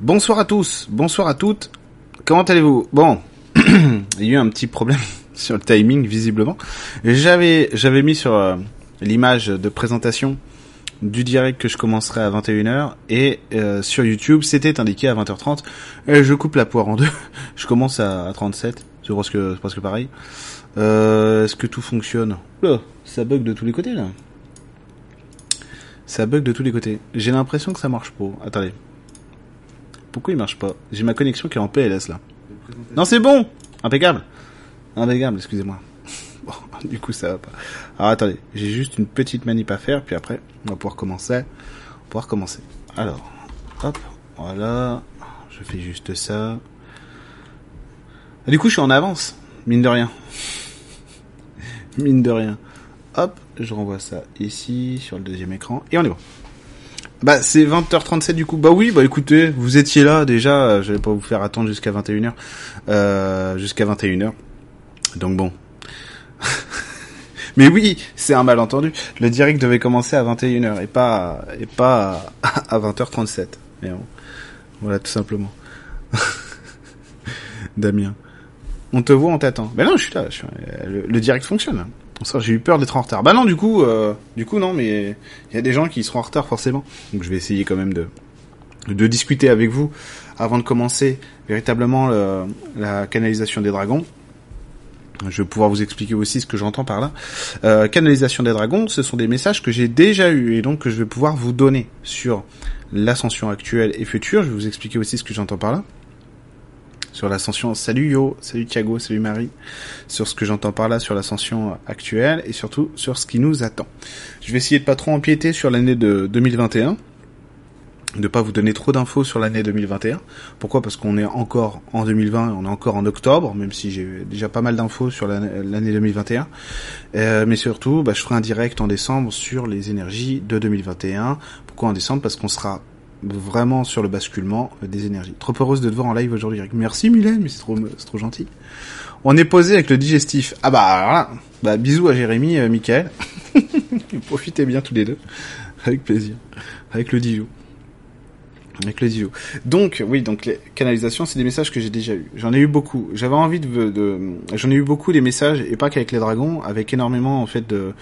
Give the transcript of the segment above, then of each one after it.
Bonsoir à tous, bonsoir à toutes. Comment allez-vous? Bon, il y a eu un petit problème sur le timing visiblement. J'avais j'avais mis sur euh, l'image de présentation du direct que je commencerai à 21h et euh, sur YouTube c'était indiqué à 20h30 et je coupe la poire en deux. je commence à, 37, c'est presque, pareil. Euh, Est-ce que tout fonctionne? Ça bug de tous les côtés là. Ça bug de tous les côtés. J'ai l'impression que ça marche pas. Attendez. Pourquoi il marche pas J'ai ma connexion qui est en PLS là. Non c'est bon Impeccable Impeccable, excusez-moi. Bon, du coup ça va pas. Alors attendez, j'ai juste une petite manip à faire, puis après on va pouvoir commencer. On va pouvoir commencer. Alors, hop, voilà. Je fais juste ça. Et du coup je suis en avance, mine de rien. mine de rien. Hop, je renvoie ça ici sur le deuxième écran et on est bon. Bah c'est 20h37 du coup. Bah oui, bah écoutez, vous étiez là déjà, je vais pas vous faire attendre jusqu'à 21h. Euh, jusqu'à 21h. Donc bon. Mais oui, c'est un malentendu. Le direct devait commencer à 21h et pas et pas à 20h37. Mais bon. Voilà tout simplement. Damien. On te voit, on t'attend. Ben non, je suis là. le, direct fonctionne. J'ai eu peur d'être en retard. Bah non, du coup, euh, du coup non, mais il y a des gens qui seront en retard forcément. Donc je vais essayer quand même de de discuter avec vous avant de commencer véritablement le, la canalisation des dragons. Je vais pouvoir vous expliquer aussi ce que j'entends par là. Euh, canalisation des dragons, ce sont des messages que j'ai déjà eus et donc que je vais pouvoir vous donner sur l'ascension actuelle et future. Je vais vous expliquer aussi ce que j'entends par là. Sur l'ascension, salut Yo, salut Thiago, salut Marie. Sur ce que j'entends par là sur l'ascension actuelle et surtout sur ce qui nous attend. Je vais essayer de pas trop empiéter sur l'année de 2021 de pas vous donner trop d'infos sur l'année 2021. Pourquoi? Parce qu'on est encore en 2020, on est encore en octobre, même si j'ai déjà pas mal d'infos sur l'année 2021. Euh, mais surtout, bah, je ferai un direct en décembre sur les énergies de 2021. Pourquoi en décembre? Parce qu'on sera vraiment sur le basculement des énergies. Trop heureuse de te voir en live aujourd'hui. Merci Mylène, mais c'est trop, c'est trop gentil. On est posé avec le digestif. Ah bah voilà. Bah bisous à Jérémy, euh, Michael. Profitez bien tous les deux. Avec plaisir. Avec le divo. Avec le Dio. Donc, oui, donc les canalisations, c'est des messages que j'ai déjà eu. J'en ai eu beaucoup. J'avais envie de, de j'en ai eu beaucoup des messages et pas qu'avec les dragons, avec énormément en fait de euh,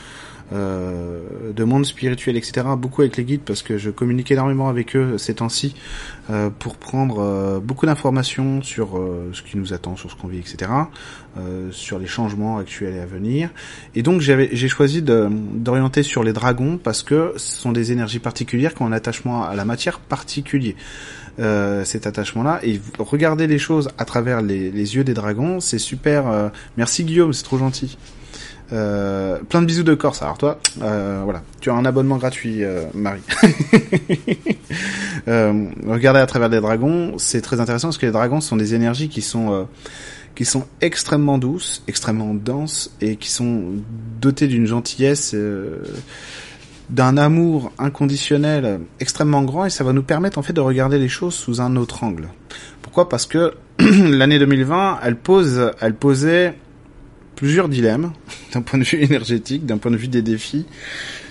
de monde spirituel, etc. Beaucoup avec les guides parce que je communique énormément avec eux ces temps-ci euh, pour prendre euh, beaucoup d'informations sur euh, ce qui nous attend, sur ce qu'on vit, etc. Euh, sur les changements actuels et à venir. Et donc j'ai choisi d'orienter sur les dragons parce que ce sont des énergies particulières qui ont un attachement à la matière particulier. Euh, cet attachement-là et regarder les choses à travers les, les yeux des dragons, c'est super. merci Guillaume, c'est trop gentil. Euh, plein de bisous de Corse. Alors toi, euh, voilà, tu as un abonnement gratuit, euh, Marie. euh, regardez à travers les dragons, c'est très intéressant parce que les dragons sont des énergies qui sont euh, qui sont extrêmement douces, extrêmement denses et qui sont dotées d'une gentillesse, euh, d'un amour inconditionnel extrêmement grand et ça va nous permettre en fait de regarder les choses sous un autre angle. Pourquoi? Parce que l'année 2020, elle pose, elle posait plusieurs dilemmes d'un point de vue énergétique, d'un point de vue des défis.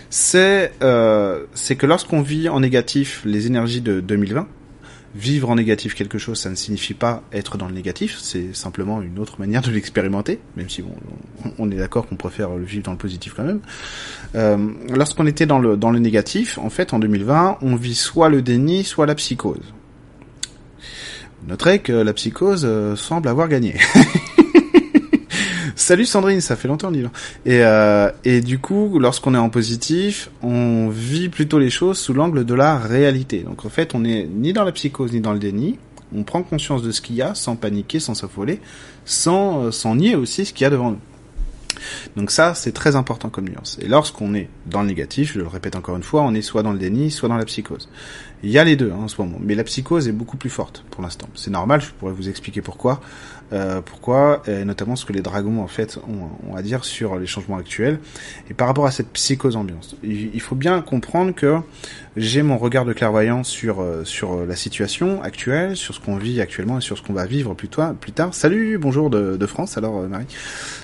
C'est euh, que lorsqu'on vit en négatif les énergies de 2020, vivre en négatif quelque chose, ça ne signifie pas être dans le négatif, c'est simplement une autre manière de l'expérimenter, même si bon, on est d'accord qu'on préfère le vivre dans le positif quand même. Euh, lorsqu'on était dans le, dans le négatif, en fait, en 2020, on vit soit le déni, soit la psychose. Notez que la psychose euh, semble avoir gagné. Salut Sandrine, ça fait longtemps dit. Et euh, et du coup, lorsqu'on est en positif, on vit plutôt les choses sous l'angle de la réalité. Donc en fait, on n'est ni dans la psychose ni dans le déni. On prend conscience de ce qu'il y a sans paniquer, sans s'affoler, sans euh, sans nier aussi ce qu'il y a devant nous. Donc ça, c'est très important comme nuance. Et lorsqu'on est dans le négatif, je le répète encore une fois, on est soit dans le déni, soit dans la psychose. Il y a les deux hein, en ce moment, mais la psychose est beaucoup plus forte pour l'instant. C'est normal, je pourrais vous expliquer pourquoi. Euh, pourquoi, et notamment ce que les dragons en fait ont, à dire sur les changements actuels. Et par rapport à cette psychose ambiance, il, faut bien comprendre que j'ai mon regard de clairvoyant sur euh, sur la situation actuelle, sur ce qu'on vit actuellement et sur ce qu'on va vivre plus tard. Plus tard. Salut, bonjour de, de France, alors euh, Marie.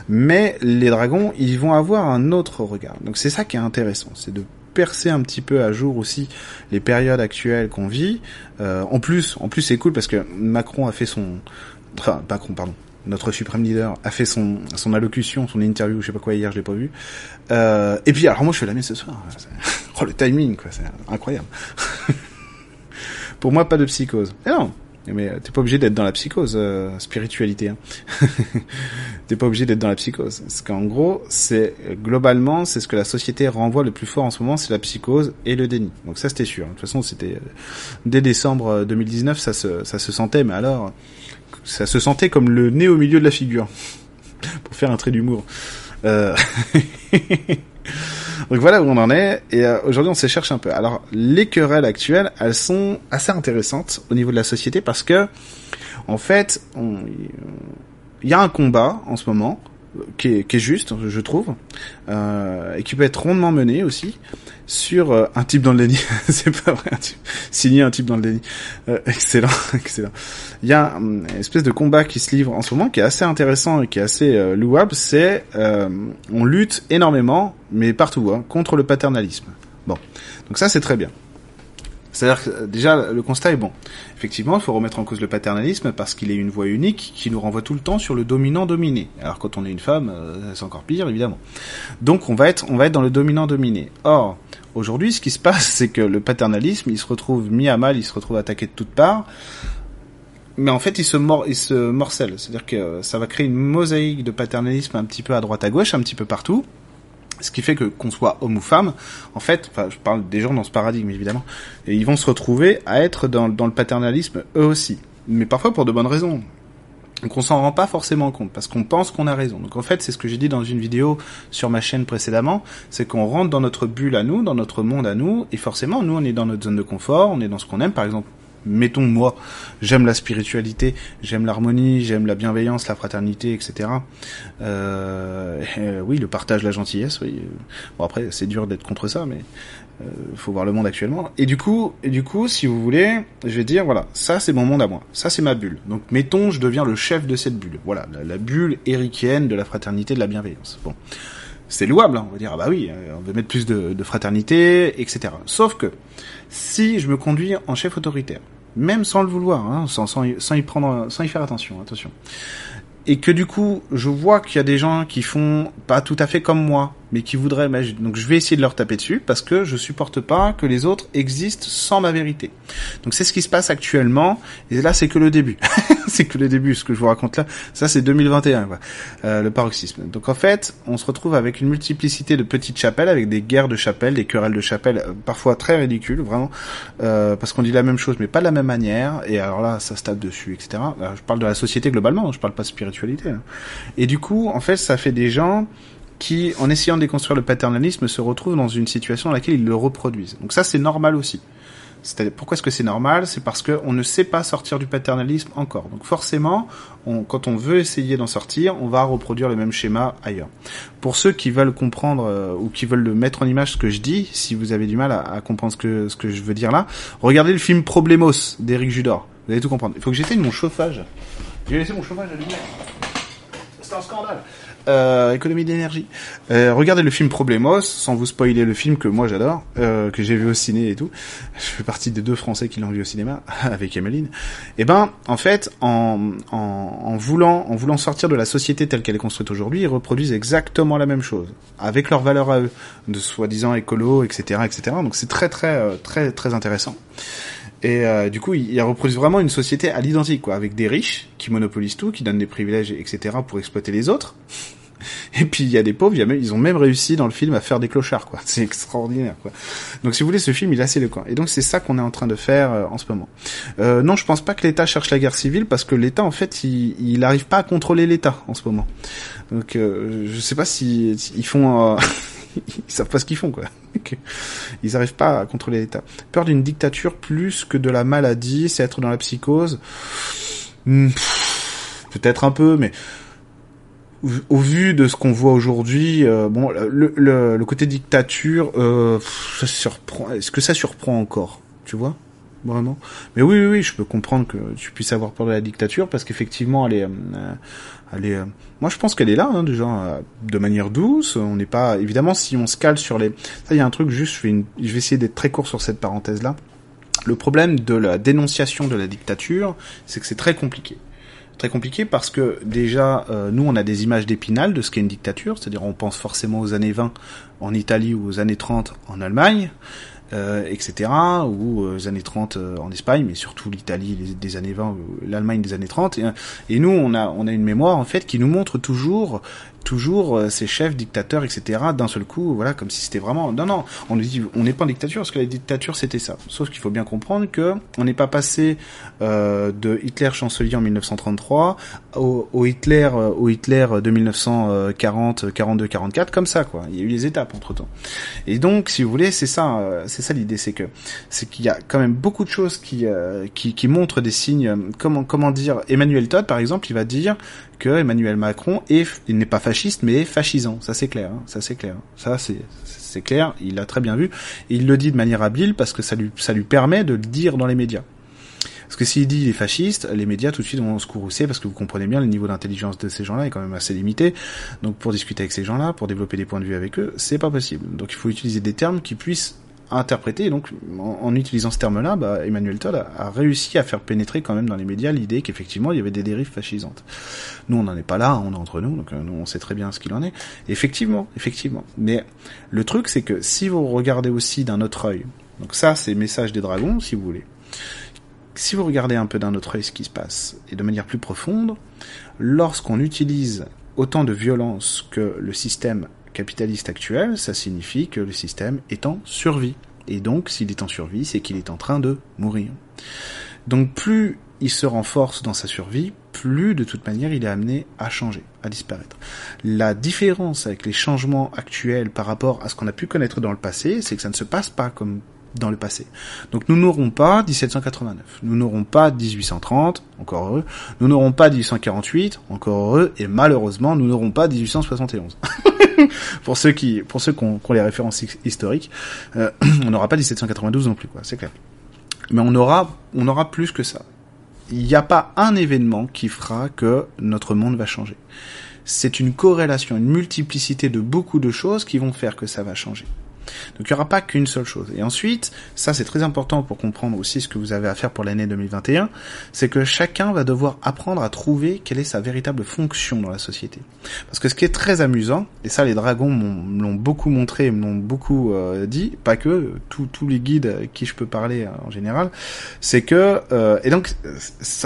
Mais les dragons, ils vont avoir un autre regard. Donc c'est ça qui est intéressant, c'est de percer un petit peu à jour aussi les périodes actuelles qu'on vit. Euh, en plus, en plus c'est cool parce que Macron a fait son, Macron pardon, notre suprême leader a fait son son allocution, son interview, je sais pas quoi hier, je l'ai pas vu. Euh, et puis alors moi je fais la messe ce soir. Oh le timing quoi, c'est incroyable. Pour moi pas de psychose. Et non, mais t'es pas obligé d'être dans la psychose, euh, spiritualité. Hein. t'es pas obligé d'être dans la psychose. Parce qu'en gros, c'est globalement, c'est ce que la société renvoie le plus fort en ce moment, c'est la psychose et le déni. Donc ça, c'était sûr. De toute façon, c'était euh, dès décembre 2019, ça se, ça se sentait. Mais alors, ça se sentait comme le nez au milieu de la figure, pour faire un trait d'humour. Euh... Donc voilà où on en est. Et euh, aujourd'hui, on se cherche un peu. Alors, les querelles actuelles, elles sont assez intéressantes au niveau de la société parce que, en fait, il y a un combat en ce moment qui est, juste, je trouve, euh, et qui peut être rondement mené aussi sur euh, un type dans le déni. c'est pas vrai, un type, signer un type dans le déni. Euh, excellent, excellent. Il y a une espèce de combat qui se livre en ce moment qui est assez intéressant et qui est assez louable. C'est on lutte énormément, mais partout, hein, contre le paternalisme. Bon, donc ça c'est très bien. C'est-à-dire que déjà le constat est bon. Effectivement, il faut remettre en cause le paternalisme parce qu'il est une voie unique qui nous renvoie tout le temps sur le dominant-dominé. Alors quand on est une femme, euh, c'est encore pire évidemment. Donc on va être, on va être dans le dominant-dominé. Or, aujourd'hui, ce qui se passe, c'est que le paternalisme, il se retrouve mis à mal, il se retrouve attaqué de toutes parts. Mais en fait, il se, il se morcelle. C'est-à-dire que ça va créer une mosaïque de paternalisme un petit peu à droite à gauche, un petit peu partout. Ce qui fait que qu'on soit homme ou femme, en fait, enfin, je parle des gens dans ce paradigme évidemment, et ils vont se retrouver à être dans, dans le paternalisme eux aussi, mais parfois pour de bonnes raisons. Donc on s'en rend pas forcément compte parce qu'on pense qu'on a raison. Donc en fait, c'est ce que j'ai dit dans une vidéo sur ma chaîne précédemment, c'est qu'on rentre dans notre bulle à nous, dans notre monde à nous, et forcément, nous, on est dans notre zone de confort, on est dans ce qu'on aime. Par exemple, mettons moi, j'aime la spiritualité, j'aime l'harmonie, j'aime la bienveillance, la fraternité, etc. Euh, euh, oui, le partage, la gentillesse. Oui. Bon après, c'est dur d'être contre ça, mais euh, faut voir le monde actuellement. Et du coup, et du coup, si vous voulez, je vais dire voilà, ça c'est mon monde à moi, ça c'est ma bulle. Donc mettons, je deviens le chef de cette bulle. Voilà, la, bulle érikienne de la fraternité, de la bienveillance. Bon c'est louable, hein. on va dire, ah bah oui, euh, on veut mettre plus de, fraternité, etc. Sauf que, si je me conduis en chef autoritaire, même sans le vouloir, hein, sans, sans, sans, y prendre, sans y faire attention, attention, et que du coup, je vois qu'il y a des gens qui font pas tout à fait comme moi, mais qui voudraient, donc je vais essayer de leur taper dessus parce que je supporte pas que les autres existent sans ma vérité. Donc c'est ce qui se passe actuellement, et là c'est que le début. c'est que le début, ce que je vous raconte là. Ça c'est 2021, quoi. Euh, le paroxysme. Donc en fait, on se retrouve avec une multiplicité de petites chapelles, avec des guerres de chapelles, des querelles de chapelles, euh, parfois très ridicules, vraiment, euh, parce qu'on dit la même chose, mais pas de la même manière. Et alors là, ça se tape dessus, etc. je parle de la société globalement, je parle pas de spiritualité. Hein. Et du coup, en fait, ça fait des gens qui, en essayant de déconstruire le paternalisme, se retrouvent dans une situation dans laquelle ils le reproduisent. Donc ça, c'est normal aussi. Pourquoi est-ce que c'est normal? C'est parce qu'on ne sait pas sortir du paternalisme encore. Donc forcément, on, quand on veut essayer d'en sortir, on va reproduire le même schéma ailleurs. Pour ceux qui veulent comprendre euh, ou qui veulent le mettre en image ce que je dis, si vous avez du mal à, à comprendre ce que, ce que je veux dire là, regardez le film Problemos d'Éric Judor. Vous allez tout comprendre. Il faut que j'éteigne mon chauffage. J'ai laissé mon chauffage allumé. C'est un scandale. Euh, économie d'énergie. Euh, regardez le film Problemos, sans vous spoiler le film que moi j'adore, euh, que j'ai vu au ciné et tout. Je fais partie des deux Français qui l'ont vu au cinéma avec Emeline. Et eh ben, en fait, en, en, en, voulant en voulant sortir de la société telle qu'elle est construite aujourd'hui, ils reproduisent exactement la même chose, avec leurs valeurs à eux, de soi-disant écolo, etc., etc. Donc c'est très très très très intéressant. Et euh, du coup, ils reproduisent vraiment une société à l'identique, quoi, avec des riches qui monopolisent tout, qui donnent des privilèges, etc., pour exploiter les autres. Et puis il y a des pauvres, ils ont même réussi dans le film à faire des clochards, quoi. C'est extraordinaire, quoi. Donc si vous voulez, ce film, il est assez éloquent. Et donc c'est ça qu'on est en train de faire euh, en ce moment. Euh, non, je pense pas que l'État cherche la guerre civile parce que l'État, en fait, il, il arrive pas à contrôler l'État en ce moment. Donc euh, je sais pas si ils font. Euh, ils savent pas ce qu'ils font, quoi. ils arrivent pas à contrôler l'État. Peur d'une dictature plus que de la maladie, c'est être dans la psychose. Hmm, peut-être un peu, mais au vu de ce qu'on voit aujourd'hui, euh, bon, le, côté dictature, euh, ça surprend. Est-ce que ça surprend encore Tu vois vraiment? Mais oui, oui, oui, je peux comprendre que tu puisses avoir peur de la dictature parce qu'effectivement, elle est, euh, elle est. moi, je pense qu'elle est là, hein, déjà, de manière douce. On n'est pas, évidemment, si on se cale sur les. Ça, il y a un truc juste. Je vais, une... je vais essayer d'être très court sur cette parenthèse là. Le problème de la dénonciation de la dictature, c'est que c'est très compliqué très compliqué parce que déjà euh, nous on a des images d'épinal de ce qu'est une dictature, c'est-à-dire on pense forcément aux années 20 en Italie ou aux années 30 en Allemagne, euh, etc. ou aux années 30 euh, en Espagne, mais surtout l'Italie des, années 20, ou l'Allemagne des années 30. Et, et, nous on a on a une mémoire en fait qui nous montre toujours toujours euh, ces chefs dictateurs, etc. D'un seul coup, voilà, comme si c'était vraiment. Non, non, on nous dit, on n'est pas en dictature parce que la dictature c'était ça. Sauf qu'il faut bien comprendre que on n'est pas passé euh, de Hitler chancelier en 1933 au, au Hitler, euh, au Hitler de 1940, 42, 44 comme ça, quoi. Il y a eu des étapes entre temps. Et donc, si vous voulez, c'est ça, euh, c'est ça l'idée, c'est que c'est qu'il y a quand même beaucoup de choses qui euh, qui, qui montrent des signes. Comment comment dire Emmanuel Todd, par exemple, il va dire que Emmanuel Macron est, il n'est pas fasciste, mais fascisant. Ça c'est clair, hein, ça c'est clair. Ça c'est c'est clair. Il l'a très bien vu. Il le dit de manière habile parce que ça lui ça lui permet de le dire dans les médias. Parce que s'il dit il est fasciste, les médias tout de suite vont se courroucer parce que vous comprenez bien le niveau d'intelligence de ces gens-là est quand même assez limité. Donc pour discuter avec ces gens-là, pour développer des points de vue avec eux, c'est pas possible. Donc il faut utiliser des termes qui puissent interpréter. Et donc, en, en utilisant ce terme-là, bah, Emmanuel Todd a, a, réussi à faire pénétrer quand même dans les médias l'idée qu'effectivement il y avait des dérives fascisantes. Nous, on n'en est pas là, on est entre nous, donc euh, nous, on sait très bien ce qu'il en est. Effectivement, effectivement. Mais le truc, c'est que si vous regardez aussi d'un autre œil, donc ça, c'est message des dragons, si vous voulez. Si vous regardez un peu d'un autre œil ce qui se passe, et de manière plus profonde, lorsqu'on utilise autant de violence que le système capitaliste actuel, ça signifie que le système est en survie. Et donc, s'il est en survie, c'est qu'il est en train de mourir. Donc, plus il se renforce dans sa survie, plus de toute manière il est amené à changer, à disparaître. La différence avec les changements actuels par rapport à ce qu'on a pu connaître dans le passé, c'est que ça ne se passe pas comme dans le passé. Donc nous n'aurons pas 1789, nous n'aurons pas 1830, encore heureux, nous n'aurons pas 1848, encore heureux, et malheureusement nous n'aurons pas 1871. pour ceux qui, pour ceux qui ont, qui ont les références historiques, euh, on n'aura pas 1792 non plus, quoi, c'est clair. Mais on aura, on aura plus que ça. Il n'y a pas un événement qui fera que notre monde va changer. C'est une corrélation, une multiplicité de beaucoup de choses qui vont faire que ça va changer. Donc il n'y aura pas qu'une seule chose. Et ensuite, ça c'est très important pour comprendre aussi ce que vous avez à faire pour l'année 2021, c'est que chacun va devoir apprendre à trouver quelle est sa véritable fonction dans la société. Parce que ce qui est très amusant, et ça les dragons l'ont beaucoup montré, me l'ont beaucoup euh, dit, pas que, tous les guides avec qui je peux parler euh, en général, c'est que, euh, et donc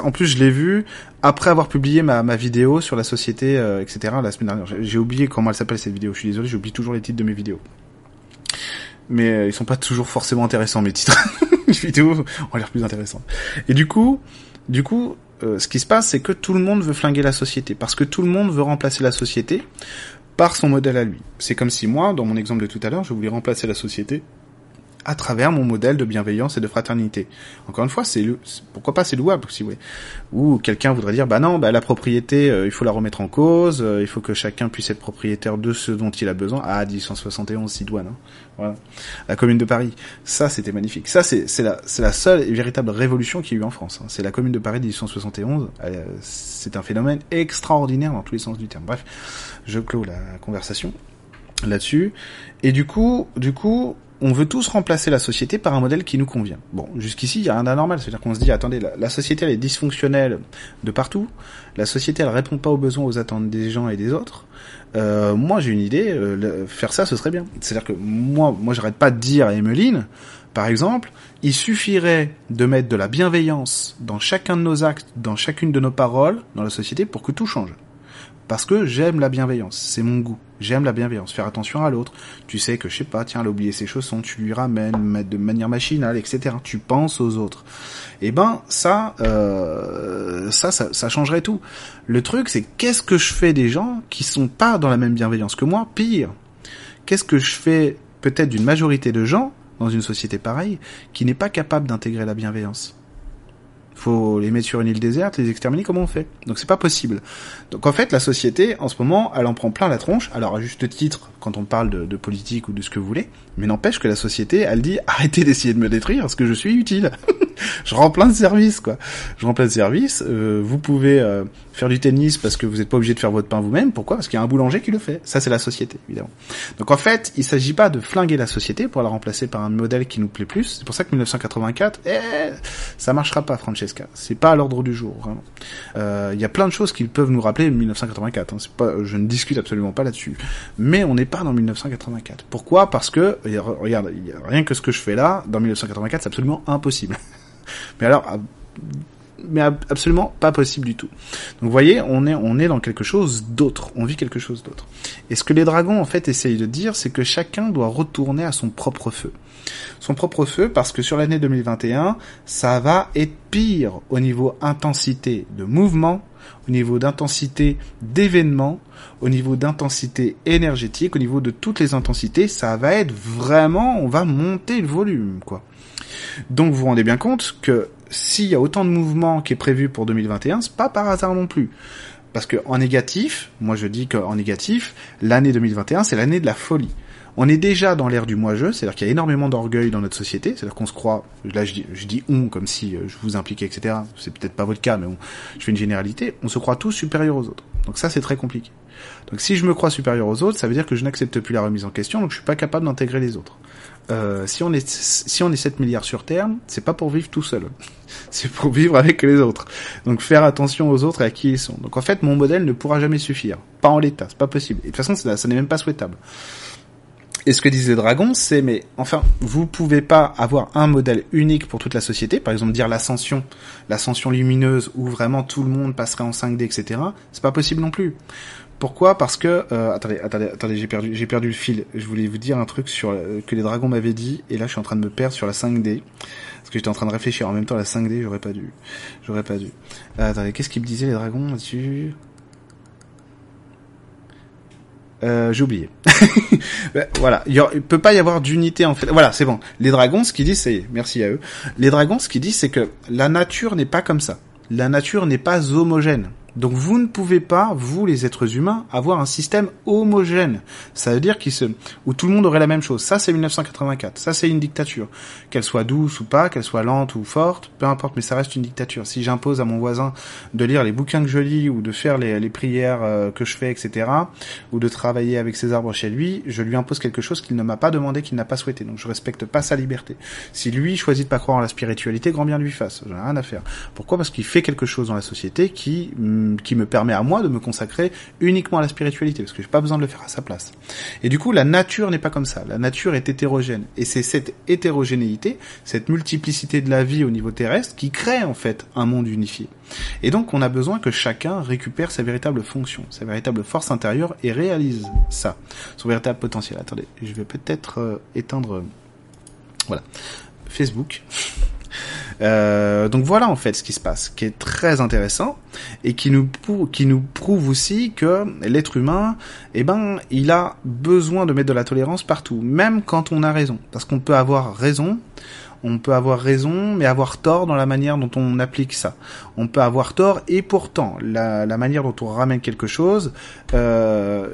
en plus je l'ai vu, après avoir publié ma, vidéo sur la société, etc., la semaine dernière, j'ai oublié comment elle s'appelle cette vidéo, je suis désolé, j'oublie toujours les titres de mes vidéos mais euh, ils sont pas toujours forcément intéressants mes titres. les vidéos ont l'air plus intéressantes. Et du coup, du coup, euh, ce qui se passe, c'est que tout le monde veut flinguer la société, parce que tout le monde veut remplacer la société par son modèle à lui. C'est comme si moi, dans mon exemple de tout à l'heure, je voulais remplacer la société à travers mon modèle de bienveillance et de fraternité. Encore une fois, c'est pourquoi pas c'est louable si vous Ou quelqu'un voudrait dire bah non, bah la propriété, euh, il faut la remettre en cause, euh, il faut que chacun puisse être propriétaire de ce dont il a besoin. Ah 1871 Sidoine. Hein. Voilà. La commune de Paris. Ça c'était magnifique. Ça c'est c'est la c'est la seule et véritable révolution qu'il y a eu en France. Hein. C'est la commune de Paris 1871. Euh, c'est un phénomène extraordinaire dans tous les sens du terme. Bref, je clôt la conversation là-dessus. Et du coup, du coup, on veut tous remplacer la société par un modèle qui nous convient. Bon, jusqu'ici, il y a rien d'anormal. C'est-à-dire qu'on se dit, attendez, la, société, elle est dysfonctionnelle de partout. La société, elle répond pas aux besoins, aux attentes des gens et des autres. Euh, moi, j'ai une idée. Euh, faire ça, ce serait bien. C'est-à-dire que moi, moi, j'arrête pas de dire à Emeline, par exemple, il suffirait de mettre de la bienveillance dans chacun de nos actes, dans chacune de nos paroles, dans la société, pour que tout change parce que j'aime la bienveillance, c'est mon goût. J'aime la bienveillance, faire attention à l'autre. Tu sais que je sais pas, tiens, elle a oublié ses chaussons, tu lui ramènes de manière machinale, etc. Tu penses aux autres. Eh ben ça, euh, ça, ça, ça changerait tout. Le truc, c'est qu'est-ce que je fais des gens qui sont pas dans la même bienveillance que moi, pire. Qu'est-ce que je fais peut-être d'une majorité de gens dans une société pareille qui n'est pas capable d'intégrer la bienveillance? Faut les mettre sur une île déserte, les exterminer, comment on fait? Donc c'est pas possible. Donc en fait, la société, en ce moment, elle en prend plein la tronche. Alors à juste titre, quand on parle de, de politique ou de ce que vous voulez, mais n'empêche que la société, elle dit arrêtez d'essayer de me détruire parce que je suis utile. je rends plein de services, quoi. Je rends plein de services. Euh, vous pouvez euh, faire du tennis parce que vous n'êtes pas obligé de faire votre pain vous-même. Pourquoi? Parce qu'il y a un boulanger qui le fait. Ça, c'est la société, évidemment. Donc en fait, il s'agit pas de flinguer la société pour la remplacer par un modèle qui nous plaît plus. C'est pour ça que 1984, eh, ça marchera pas, Francesca. C'est pas à l'ordre du jour, vraiment. Euh, Il y a plein de choses qui peuvent nous rappeler 1984. Hein. Pas, je ne discute absolument pas là-dessus. Mais on n'est pas dans 1984. Pourquoi? Parce que regarde, rien que ce que je fais là, dans 1984, c'est absolument impossible. mais alors, mais absolument pas possible du tout. Donc vous voyez, on est, on est dans quelque chose d'autre, on vit quelque chose d'autre. Et ce que les dragons en fait essayent de dire, c'est que chacun doit retourner à son propre feu. Son propre feu parce que sur l'année 2021, ça va être pire au niveau intensité de mouvement, au niveau d'intensité d'événements, au niveau d'intensité énergétique, au niveau de toutes les intensités, ça va être vraiment, on va monter le volume, quoi. Donc vous vous rendez bien compte que s'il y a autant de mouvements qui est prévu pour 2021, c'est pas par hasard non plus. Parce que en négatif, moi je dis qu'en négatif, l'année 2021 c'est l'année de la folie. On est déjà dans l'ère du moi-je, c'est-à-dire qu'il y a énormément d'orgueil dans notre société, c'est-à-dire qu'on se croit, là je dis, on comme si euh, je vous impliquais, etc. C'est peut-être pas votre cas, mais je fais une généralité, on se croit tous supérieurs aux autres. Donc ça c'est très compliqué. Donc si je me crois supérieur aux autres, ça veut dire que je n'accepte plus la remise en question, donc je suis pas capable d'intégrer les autres. Euh, si on est si on est 7 milliards sur Terre, c'est pas pour vivre tout seul. c'est pour vivre avec les autres. Donc faire attention aux autres et à qui ils sont. Donc en fait, mon modèle ne pourra jamais suffire. Pas en l'état, c'est pas possible. Et de toute façon, ça, ça n'est même pas souhaitable. Et ce que disent les dragons, c'est mais enfin, vous pouvez pas avoir un modèle unique pour toute la société. Par exemple, dire l'ascension, l'ascension lumineuse, où vraiment tout le monde passerait en 5D, etc. C'est pas possible non plus. Pourquoi Parce que euh, attendez, attendez, attendez, j'ai perdu, j'ai perdu le fil. Je voulais vous dire un truc sur euh, que les dragons m'avaient dit, et là je suis en train de me perdre sur la 5D parce que j'étais en train de réfléchir en même temps la 5D. J'aurais pas dû, j'aurais pas dû. Euh, attendez, qu'est-ce qu'ils me disaient les dragons là-dessus? Euh, j'ai oublié. Ben, voilà, il, y peut pas y avoir d'unité en fait. Voilà, c'est bon. Les dragons, ce qu'ils disent, c'est merci à eux. Les dragons, ce qu'ils disent, c'est que la nature n'est pas comme ça. La nature n'est pas homogène. Donc vous ne pouvez pas, vous les êtres humains, avoir un système homogène. Ça veut dire qu'il se, où tout le monde aurait la même chose. Ça c'est 1984. Ça c'est une dictature. Qu'elle soit douce ou pas, qu'elle soit lente ou forte, peu importe, mais ça reste une dictature. Si j'impose à mon voisin de lire les bouquins que je lis ou de faire les, les prières euh, que je fais, etc., ou de travailler avec ses arbres chez lui, je lui impose quelque chose qu'il ne m'a pas demandé, qu'il n'a pas souhaité. Donc je respecte pas sa liberté. Si lui choisit de pas croire en la spiritualité, grand bien lui fasse. J'en ai rien à faire. Pourquoi? Parce qu'il fait quelque chose dans la société qui qui me permet à moi de me consacrer uniquement à la spiritualité, parce que j'ai pas besoin de le faire à sa place. Et du coup, la nature n'est pas comme ça. La nature est hétérogène. Et c'est cette hétérogénéité, cette multiplicité de la vie au niveau terrestre qui crée en fait un monde unifié. Et donc, on a besoin que chacun récupère sa véritable fonction, sa véritable force intérieure et réalise ça, son véritable potentiel. Attendez, je vais peut-être euh, éteindre, euh, voilà, Facebook. Euh, donc voilà en fait ce qui se passe, qui est très intéressant et qui nous qui nous prouve aussi que l'être humain, eh ben, il a besoin de mettre de la tolérance partout, même quand on a raison, parce qu'on peut avoir raison on peut avoir raison, mais avoir tort dans la manière dont on applique ça. On peut avoir tort et pourtant la, manière dont on ramène quelque chose, euh,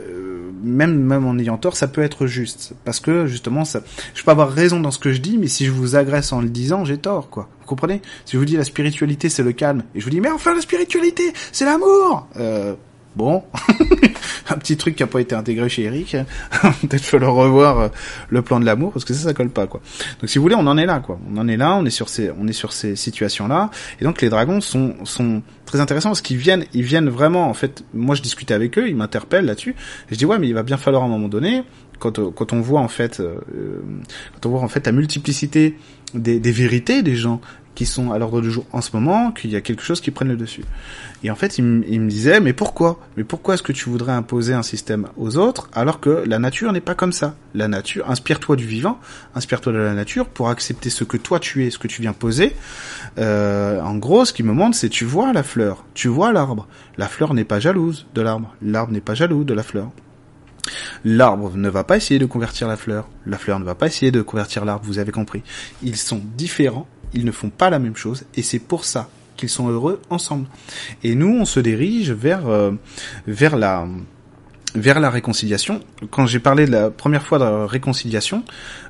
même même en ayant tort, ça peut être juste, parce que justement, je peux avoir raison dans ce que je dis, mais si je vous agresse en le disant, j'ai tort, quoi. Vous comprenez? Si je vous dis la spiritualité c'est le calme, et je vous dis mais enfin la spiritualité c'est l'amour, euh, Bon, un petit truc qui a pas été intégré chez Eric. Peut-être falloir revoir euh, le plan de l'amour parce que ça, ça colle pas quoi. Donc si vous voulez, on en est là quoi. On en est là, on est sur ces, on est sur ces situations là. Et donc les dragons sont sont très intéressants parce qu'ils viennent, ils viennent vraiment en fait. Moi, je discutais avec eux, ils m'interpellent là-dessus. Et je dis ouais, mais il va bien falloir à un moment donné quand, quand on voit en fait euh, quand on voit en fait la multiplicité des, des vérités des gens qui sont à l'ordre du jour en ce moment, qu'il y a quelque chose qui prenne le dessus. Et en fait, il, me disait, mais pourquoi? Mais pourquoi est-ce que tu voudrais imposer un système aux autres alors que la nature n'est pas comme ça? La nature, inspire-toi du vivant, inspire-toi de la nature pour accepter ce que toi tu es, ce que tu viens poser. Euh, en gros, ce qui me montre, c'est tu vois la fleur, tu vois l'arbre. La fleur n'est pas jalouse de l'arbre, l'arbre n'est pas jaloux de la fleur. L'arbre ne va pas essayer de convertir la fleur, la fleur ne va pas essayer de convertir l'arbre, vous avez compris. Ils sont différents ils ne font pas la même chose et c'est pour ça qu'ils sont heureux ensemble. Et nous, on se dirige vers euh, vers la vers la réconciliation. Quand j'ai parlé de la première fois de la réconciliation,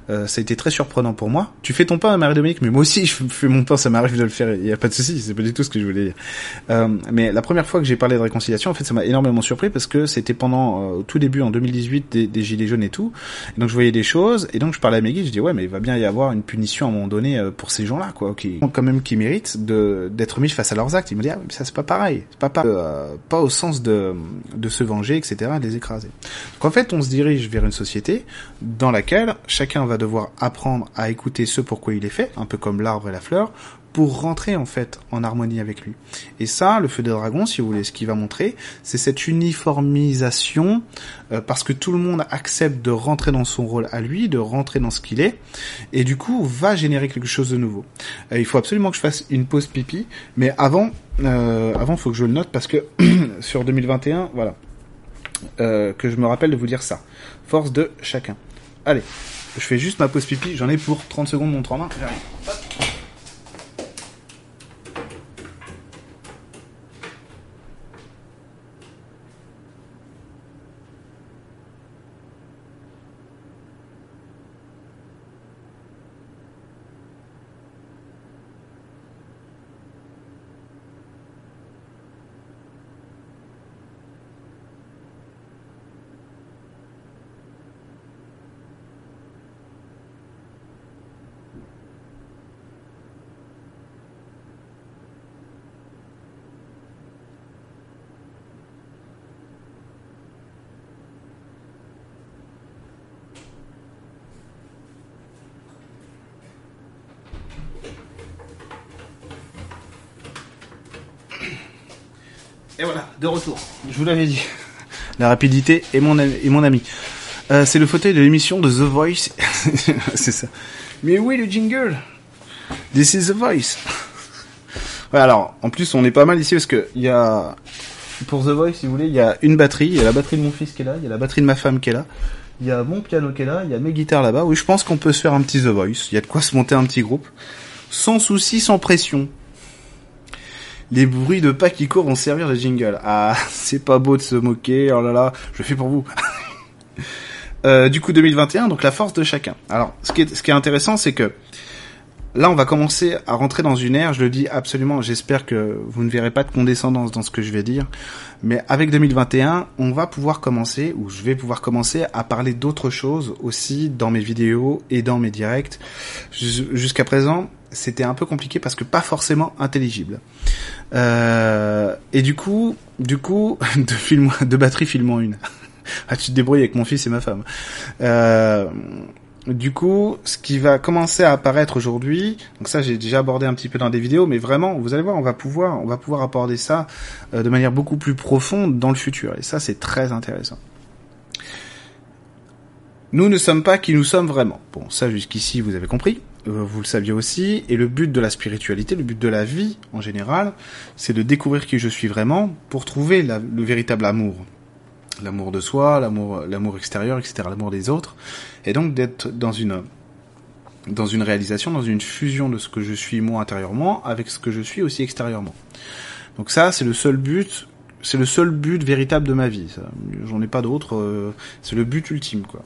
Euh, ça a été très surprenant pour moi. Tu fais ton pain, Marie-Dominique, mais moi aussi je fais mon pain, ça m'arrive de le faire, il y a pas de souci, c'est pas du tout ce que je voulais dire. Euh, mais la première fois que j'ai parlé de réconciliation, en fait, ça m'a énormément surpris parce que c'était pendant euh, tout début en 2018 des, des, gilets jaunes et tout. Donc je voyais des choses et donc je parlais à guides, je dis ouais, mais il va bien y avoir une punition à un moment donné euh, pour ces gens-là, quoi, qui quand même qui méritent de d'être mis face à leurs actes. Ils me disent ah, mais ça c'est pas pareil, c'est pas pareil. Euh, pas au sens de de se venger, etc., de les écraser. Donc en fait, on se dirige vers une société dans laquelle chacun va devoir apprendre à écouter ce pourquoi il est fait, un peu comme l'arbre et la fleur, pour rentrer en fait en harmonie avec lui. Et ça, le feu des dragons, si vous voulez, ce qu'il va montrer, c'est cette uniformisation, euh, parce que tout le monde accepte de rentrer dans son rôle à lui, de rentrer dans ce qu'il est, et du coup va générer quelque chose de nouveau. Euh, il faut absolument que je fasse une pause pipi, mais avant, euh, avant, faut que je le note parce que sur 2021, voilà, euh, que je me rappelle de vous dire ça. Force de chacun. Allez, je fais juste ma pause pipi, j'en ai pour 30 secondes montre en main. J'arrive. Et voilà, de retour. Je vous l'avais dit. La rapidité est mon, est mon ami. Euh, c'est le fauteuil de l'émission de The Voice. c'est ça. Mais oui, le jingle? This is The Voice. ouais, alors, en plus, on est pas mal ici parce que il y a, pour The Voice, si vous voulez, il y a une batterie. Il y a la batterie de mon fils qui est là. Il y a la batterie de ma femme qui est là. Il y a mon piano qui est là. Il y a mes guitares là-bas. Oui, je pense qu'on peut se faire un petit The Voice. Il y a de quoi se monter un petit groupe. Sans souci, sans pression les bruits de pas qui courent vont servir de jingle. Ah, c'est pas beau de se moquer, oh là là, je le fais pour vous. euh, du coup, 2021, donc la force de chacun. Alors, ce qui est, ce qui est intéressant, c'est que là, on va commencer à rentrer dans une ère, je le dis absolument, j'espère que vous ne verrez pas de condescendance dans ce que je vais dire, mais avec 2021, on va pouvoir commencer, ou je vais pouvoir commencer à parler d'autres choses aussi dans mes vidéos et dans mes directs. Jusqu'à présent, c'était un peu compliqué parce que pas forcément intelligible. Euh, et du coup, du coup, de film, de batterie une. ah, tu te débrouilles avec mon fils et ma femme. Euh, du coup, ce qui va commencer à apparaître aujourd'hui, donc ça j'ai déjà abordé un petit peu dans des vidéos, mais vraiment, vous allez voir, on va pouvoir, on va pouvoir aborder ça euh, de manière beaucoup plus profonde dans le futur, et ça c'est très intéressant. Nous ne sommes pas qui nous sommes vraiment. Bon, ça jusqu'ici vous avez compris. Euh, vous le saviez aussi, et le but de la spiritualité, le but de la vie en général, c'est de découvrir qui je suis vraiment pour trouver le véritable amour. L'amour de soi, l'amour, l'amour extérieur, etc., l'amour des autres, et donc d'être dans une, dans une réalisation, dans une fusion de ce que je suis moi intérieurement avec ce que je suis aussi extérieurement. Donc ça, c'est le seul but, c'est le seul but véritable de ma vie. J'en ai pas d'autre. Euh, c'est le but ultime, quoi.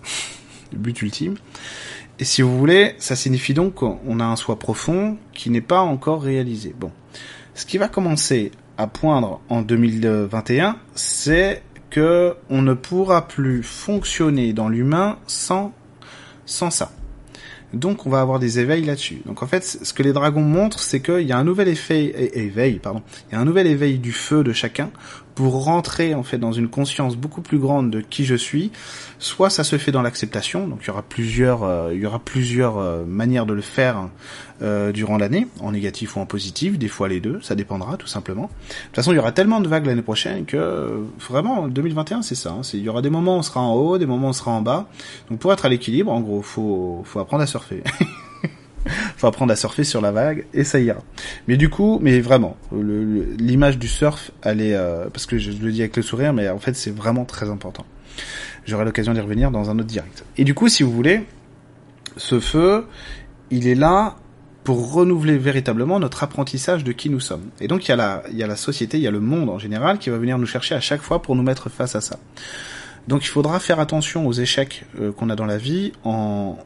Le but ultime. Et si vous voulez, ça signifie donc qu'on a un soi profond qui n'est pas encore réalisé. Bon. Ce qui va commencer à poindre en 2021, c'est que on ne pourra plus fonctionner dans l'humain sans, sans ça. Donc on va avoir des éveils là-dessus. Donc en fait, ce que les dragons montrent, c'est qu'il y a un nouvel effet, éveil, pardon, il y a un nouvel éveil du feu de chacun pour rentrer en fait dans une conscience beaucoup plus grande de qui je suis. Soit ça se fait dans l'acceptation, donc il y aura plusieurs, euh, il y aura plusieurs euh, manières de le faire euh, durant l'année, en négatif ou en positif, des fois les deux, ça dépendra tout simplement. De toute façon, il y aura tellement de vagues l'année prochaine que vraiment 2021 c'est ça. Hein, il y aura des moments où on sera en haut, des moments où on sera en bas. Donc pour être à l'équilibre, en gros, faut faut apprendre à surfer. faut apprendre à surfer sur la vague et ça ira. Mais du coup, mais vraiment, l'image du surf, elle est euh, parce que je le dis avec le sourire, mais en fait c'est vraiment très important. J'aurai l'occasion d'y revenir dans un autre direct. Et du coup, si vous voulez, ce feu, il est là pour renouveler véritablement notre apprentissage de qui nous sommes. Et donc il y a la, il y a la société, il y a le monde en général qui va venir nous chercher à chaque fois pour nous mettre face à ça. Donc il faudra faire attention aux échecs euh, qu'on a dans la vie en,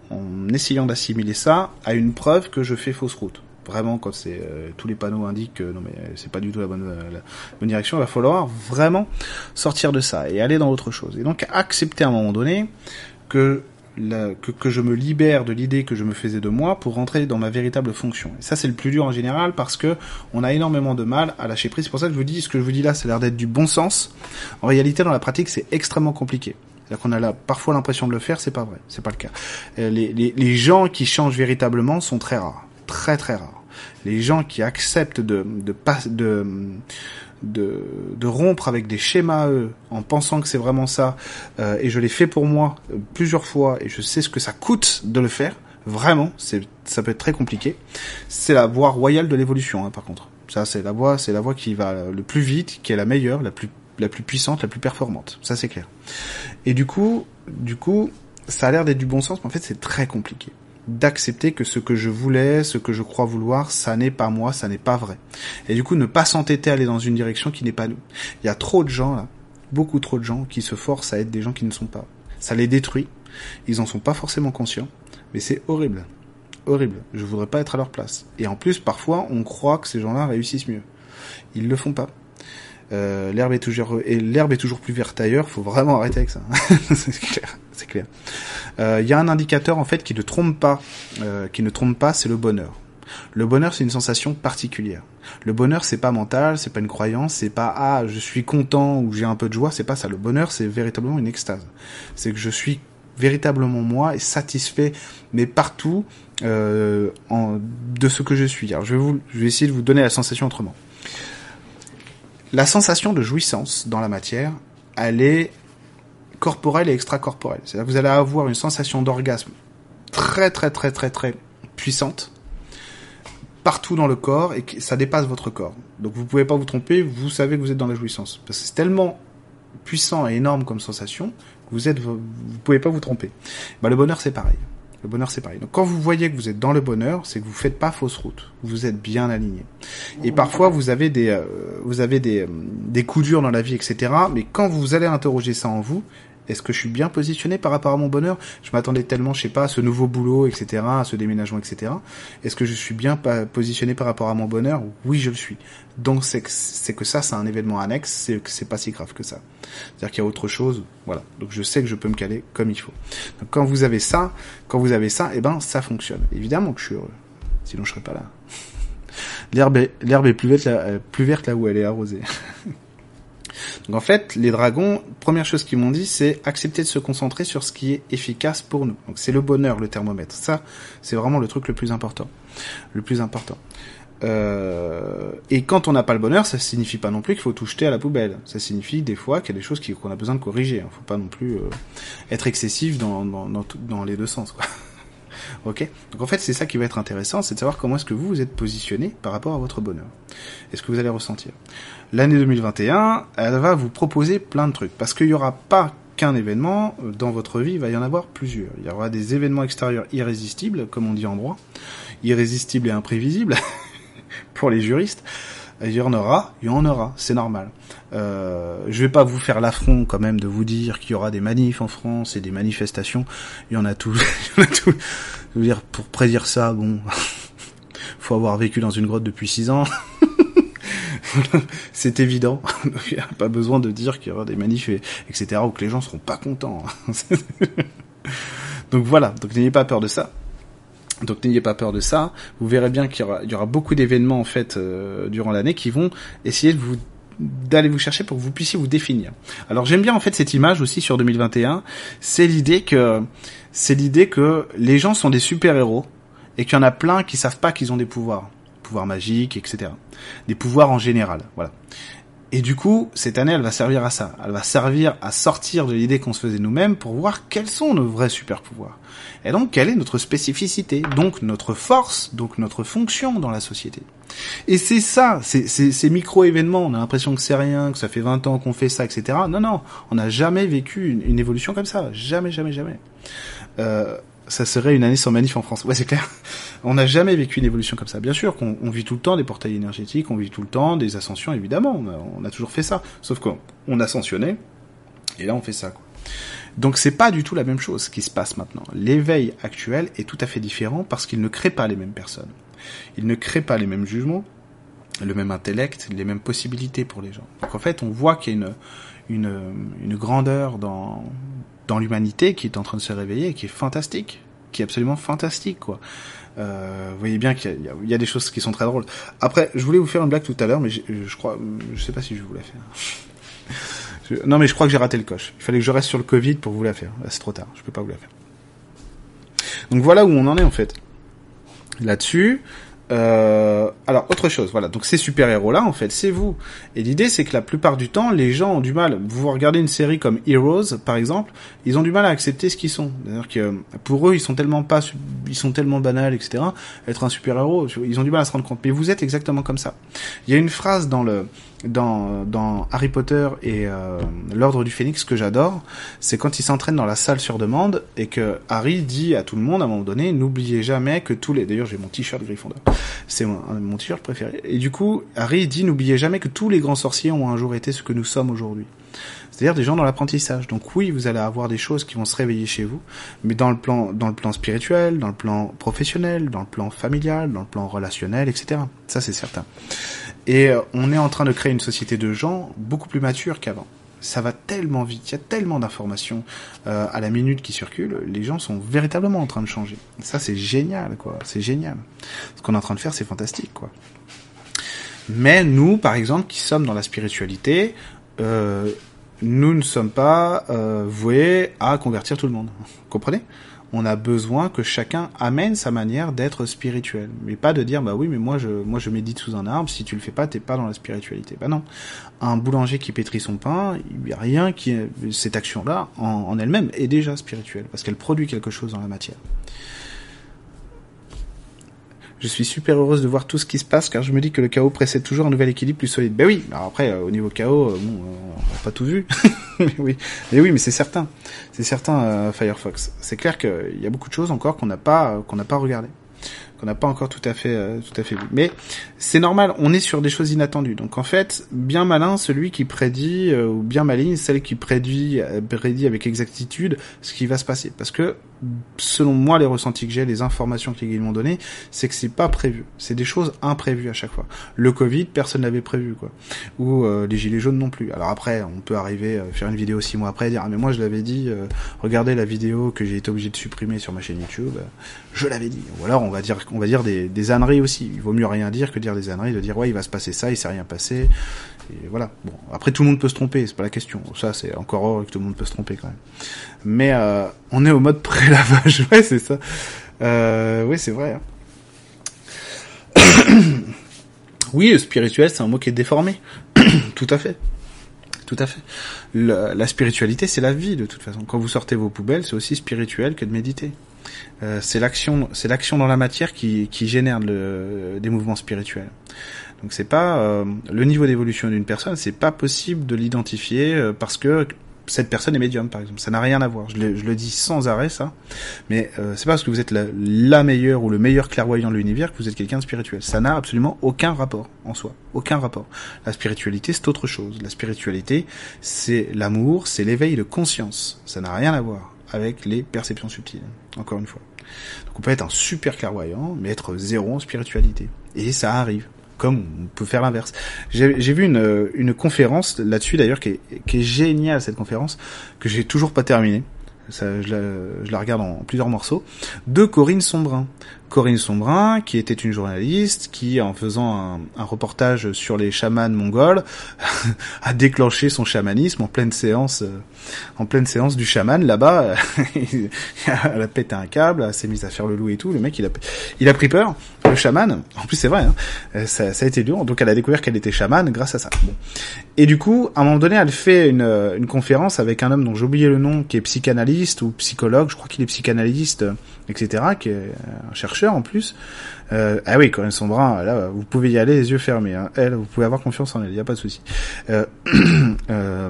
essayant d'assimiler ça à une preuve que je fais fausse route. Vraiment, quand c'est euh, tous les panneaux indiquent que non mais c'est pas du tout la bonne, la bonne direction, il va falloir vraiment sortir de ça et aller dans autre chose. Et donc accepter à un moment donné que que, que, je me libère de l'idée que je me faisais de moi pour rentrer dans ma véritable fonction. Et ça, c'est le plus dur en général parce que on a énormément de mal à lâcher prise. C'est pour ça que je vous dis, ce que je vous dis là, ça a l'air d'être du bon sens. En réalité, dans la pratique, c'est extrêmement compliqué. C'est-à-dire qu'on a là, parfois l'impression de le faire, c'est pas vrai, c'est pas le cas. Euh, les, les, les gens qui changent véritablement sont très rares, très très rares. Les gens qui acceptent de, de, de, de rompre avec des schémas eux, en pensant que c'est vraiment ça, euh, et je l'ai fait pour moi euh, plusieurs fois, et je sais ce que ça coûte de le faire, vraiment, c'est, ça peut être très compliqué. C'est la voie royale de l'évolution, hein, par contre. Ça, c'est la voie, c'est la voie qui va le plus vite, qui est la meilleure, la plus, la plus puissante, la plus performante. Ça, c'est clair. Et du coup, du coup, ça a l'air d'être du bon sens, mais en fait, c'est très compliqué d'accepter que ce que je voulais, ce que je crois vouloir, ça n'est pas moi, ça n'est pas vrai. Et du coup, ne pas s'entêter à aller dans une direction qui n'est pas nous. Il y a trop de gens là, beaucoup trop de gens qui se forcent à être des gens qui ne sont pas. Ça les détruit. Ils en sont pas forcément conscients, mais c'est horrible. Horrible. Je voudrais pas être à leur place. Et en plus, parfois, on croit que ces gens-là réussissent mieux. Ils le font pas. Euh, l'herbe est toujours et l'herbe est toujours plus verte ailleurs. Faut vraiment arrêter avec ça. c'est clair, c'est clair. Il euh, y a un indicateur en fait qui ne trompe pas, euh, qui ne trompe pas, c'est le bonheur. Le bonheur, c'est une sensation particulière. Le bonheur, c'est pas mental, c'est pas une croyance, c'est pas ah je suis content ou j'ai un peu de joie, c'est pas ça. Le bonheur, c'est véritablement une extase. C'est que je suis véritablement moi et satisfait, mais partout euh, en, de ce que je suis. Alors je vais essayer de vous donner la sensation autrement. La sensation de jouissance dans la matière, elle est corporelle et extracorporelle. C'est-à-dire vous allez avoir une sensation d'orgasme très très très très très puissante partout dans le corps et que ça dépasse votre corps. Donc vous pouvez pas vous tromper, vous savez que vous êtes dans la jouissance parce que c'est tellement puissant et énorme comme sensation que vous êtes vous pouvez pas vous tromper. Bah le bonheur c'est pareil. Le bonheur, c'est pareil. Donc, quand vous voyez que vous êtes dans le bonheur, c'est que vous faites pas fausse route. Vous êtes bien aligné. Et parfois, vous avez des, euh, vous avez des, euh, des coups durs dans la vie, etc. Mais quand vous allez interroger ça en vous, est-ce que je suis bien positionné par rapport à mon bonheur? Je m'attendais tellement, je sais pas, à ce nouveau boulot, etc., à ce déménagement, etc. Est-ce que je suis bien positionné par rapport à mon bonheur? Oui, je le suis. Donc c'est que, ça, c'est un événement annexe, c'est que c'est pas si grave que ça. C'est-à-dire qu'il y a autre chose, voilà. Donc je sais que je peux me caler comme il faut. Donc quand vous avez ça, quand vous avez ça, eh ben ça fonctionne. Évidemment que je suis heureux. Sinon je serais pas là. L'herbe est, l'herbe est là, plus verte là où elle est arrosée. Donc en fait, les dragons, première chose qu'ils m'ont dit, c'est accepter de se concentrer sur ce qui est efficace pour nous. Donc c'est le bonheur, le thermomètre. Ça, c'est vraiment le truc le plus important. Le plus important. Euh, et quand on n'a pas le bonheur, ça signifie pas non plus qu'il faut tout jeter à la poubelle. Ça signifie des fois qu'il y a des choses qu'on a besoin de corriger. Il faut pas non plus euh, être excessif dans, dans, dans, dans les deux sens. Quoi. Ok? Donc en fait, c'est ça qui va être intéressant, c'est de savoir comment est-ce que vous vous êtes positionné par rapport à votre bonheur. Est-ce que vous allez ressentir? L'année 2021, elle va vous proposer plein de trucs, parce qu'il n'y aura pas qu'un événement euh, dans votre vie, il va y en avoir plusieurs. Il y aura des événements extérieurs irrésistibles, comme on dit en droit, irrésistibles et imprévisibles pour les juristes. Il y en aura, il y en aura, c'est normal. Euh, je vais pas vous faire l'affront quand même de vous dire qu'il y aura des manifs en France et des manifestations. Il y en a tout. tout. Je veux dire, pour prédire ça, bon, faut avoir vécu dans une grotte depuis six ans. c'est évident. Il n'y a pas besoin de dire qu'il y aura des manifs, etc., ou que les gens seront pas contents. donc voilà, donc n'ayez pas peur de ça. Donc n'ayez pas peur de ça. Vous verrez bien qu'il y aura, beaucoup d'événements en fait euh, durant l'année qui vont essayer d'aller vous chercher pour que vous puissiez vous définir. Alors j'aime bien en fait cette image aussi sur 2021. C'est l'idée que c'est l'idée que les gens sont des super héros et qu'il y en a plein qui savent pas qu'ils ont des pouvoirs, pouvoirs magiques, etc. Des pouvoirs en général, voilà. Et du coup, cette année, elle va servir à ça. Elle va servir à sortir de l'idée qu'on se faisait nous-mêmes pour voir quels sont nos vrais super pouvoirs. Et donc, quelle est notre spécificité, donc notre force, donc notre fonction dans la société. Et c'est ça, ces micro-événements, on a l'impression que c'est rien, que ça fait 20 ans qu'on fait ça, etc. Non, non, on n'a jamais vécu une, une, évolution comme ça. Jamais, jamais, jamais. Euh, ça serait une année sans manif en France. Ouais, c'est clair. On n'a jamais vécu une évolution comme ça. Bien sûr qu'on vit tout le temps des portails énergétiques, on vit tout le temps des ascensions, évidemment. On a, toujours fait ça. Sauf qu'on ascensionnait, et là on fait ça. Quoi. Donc c'est pas du tout la même chose qui se passe maintenant. L'éveil actuel est tout à fait différent parce qu'il ne crée pas les mêmes personnes. Il ne crée pas les mêmes jugements, le même intellect, les mêmes possibilités pour les gens. Donc en fait, on voit qu'il y a une, grandeur dans, dans l'humanité qui est en train de se réveiller et qui est fantastique, qui est absolument fantastique, quoi. Euh, vous voyez bien qu'il y, a des choses qui sont très drôles. Après, je voulais vous faire une blague tout à l'heure, mais je, crois, je sais pas si je vous la faire. non, mais je crois que j'ai raté le coche. Il fallait que je reste sur le Covid pour vous la faire. C'est trop tard. Je peux pas vous la faire. Donc voilà où on en est en fait. Là-dessus, euh, alors autre chose, voilà. Donc ces super héros là, en fait, c'est vous. Et l'idée, c'est que la plupart du temps, les gens ont du mal. Vous regardez une série comme Heroes, par exemple, ils ont du mal à accepter ce qu'ils sont. C'est-à-dire que pour eux, ils sont tellement pas, ils sont tellement banals, etc. Être un super héros, ils ont du mal à se rendre compte. Mais vous êtes exactement comme ça. Il y a une phrase dans le dans, dans Harry Potter et euh, l'Ordre du Phénix que j'adore, c'est quand il s'entraîne dans la salle sur demande et que Harry dit à tout le monde à un moment donné, n'oubliez jamais que tous les... D'ailleurs j'ai mon t-shirt Gryffondor, c'est mon, mon t-shirt préféré. Et du coup, Harry dit, n'oubliez jamais que tous les grands sorciers ont un jour été ce que nous sommes aujourd'hui. C'est-à-dire des gens dans l'apprentissage. Donc oui, vous allez avoir des choses qui vont se réveiller chez vous, mais dans le plan, dans le plan spirituel, dans le plan professionnel, dans le plan familial, dans le plan relationnel, etc. Ça c'est certain. Et euh, on est en train de créer une société de gens beaucoup plus mature qu'avant. Ça va tellement vite, il y a tellement d'informations euh, à la minute qui circulent, les gens sont véritablement en train de changer. Ça c'est génial, quoi. C'est génial. Ce qu'on est en train de faire, c'est fantastique, quoi. Mais nous, par exemple, qui sommes dans la spiritualité, euh, nous ne sommes pas euh, voués à convertir tout le monde. Vous comprenez? On a besoin que chacun amène sa manière d'être spirituel, mais pas de dire bah oui mais moi je moi je médite sous un arbre. Si tu le fais pas, t'es pas dans la spiritualité. Bah non. Un boulanger qui pétrit son pain, il y a rien qui cette action là en, en elle-même est déjà spirituelle parce qu'elle produit quelque chose dans la matière. Je suis super heureuse de voir tout ce qui se passe car je me dis que le chaos précède toujours un nouvel équilibre plus solide. Ben oui, alors après euh, au niveau chaos, euh, euh, on n'a pas tout vu. mais oui, mais c'est certain, c'est certain Firefox. C'est clair qu'il y a beaucoup de choses encore qu'on n'a pas qu'on n'a pas regardé qu'on n'a pas encore tout à fait euh, tout à fait vu. Mais c'est normal, on est sur des choses inattendues. Donc en fait, bien malin celui qui prédit euh, ou bien maligne celle qui prédit prédit avec exactitude ce qui va se passer parce que selon moi, les ressentis que j'ai, les informations qu'ils m'ont données, c'est que c'est pas prévu. C'est des choses imprévues à chaque fois. Le Covid, personne n'avait prévu, quoi. Ou euh, les gilets jaunes non plus. Alors après, on peut arriver à faire une vidéo six mois après et dire ah mais moi je l'avais dit. Euh, regardez la vidéo que j'ai été obligé de supprimer sur ma chaîne YouTube. Euh, je l'avais dit. Ou alors on va dire, on va dire des, âneries aussi. Il vaut mieux rien dire que dire des âneries, de dire ouais il va se passer ça, il s'est rien passé. Et voilà. Après tout le monde peut se tromper, c'est pas la question. Ça, c'est encore heureux que tout le monde peut se tromper quand même. Mais euh, on est au mode pré-lavage, ouais, c'est ça. Euh, oui, c'est vrai. Hein. oui, le spirituel, c'est un mot qui est déformé. tout à fait. Tout à la spiritualité, c'est la vie de toute façon. Quand vous sortez vos poubelles, c'est aussi spirituel que de méditer. Euh, c'est l'action, c'est l'action dans la matière qui, qui génère le, des mouvements spirituels. Donc c'est pas euh, le niveau d'évolution d'une personne, c'est pas possible de l'identifier euh, parce que cette personne est médium, par exemple. Ça n'a rien à voir. Je le, je le, dis sans arrêt, ça. Mais euh, c'est pas parce que vous êtes la, la, meilleure ou le meilleur clairvoyant de l'univers que vous êtes quelqu'un de spirituel. Ça n'a absolument aucun rapport en soi. Aucun rapport. La spiritualité, c'est autre chose. La spiritualité, c'est l'amour, c'est l'éveil de conscience. Ça n'a rien à voir avec les perceptions subtiles. Encore une fois. Donc on peut être un super clairvoyant, mais être zéro en spiritualité. Et ça arrive comme on peut faire l'inverse. J'ai vu une, une conférence là-dessus d'ailleurs qui est, qui est géniale cette conférence que j'ai toujours pas terminée. Ça, je, la, je la regarde en plusieurs morceaux de Corinne Sombrin. Corinne Sombrin, qui était une journaliste, qui en faisant un, un reportage sur les chamans mongols, a déclenché son chamanisme en pleine séance, euh, en pleine séance du chaman. Là-bas, elle a pété un câble, elle s'est mise à faire le loup et tout. Le mec, il a, il a pris peur. Le chaman, en plus c'est vrai, hein, ça, ça, a été dur. Donc elle a découvert qu'elle était chamane grâce à ça. Bon. Et du coup, à un moment donné, elle fait une, une conférence avec un homme dont j'ai oublié le nom, qui est psychanalyste ou psychologue. Je crois qu'il est psychanalyste, etc., qui est un chercheur en plus. Euh, ah oui, Corinne Sombrin, là, vous pouvez y aller les yeux fermés. Hein. Elle, vous pouvez avoir confiance en elle, il n'y a pas de souci. Euh, euh,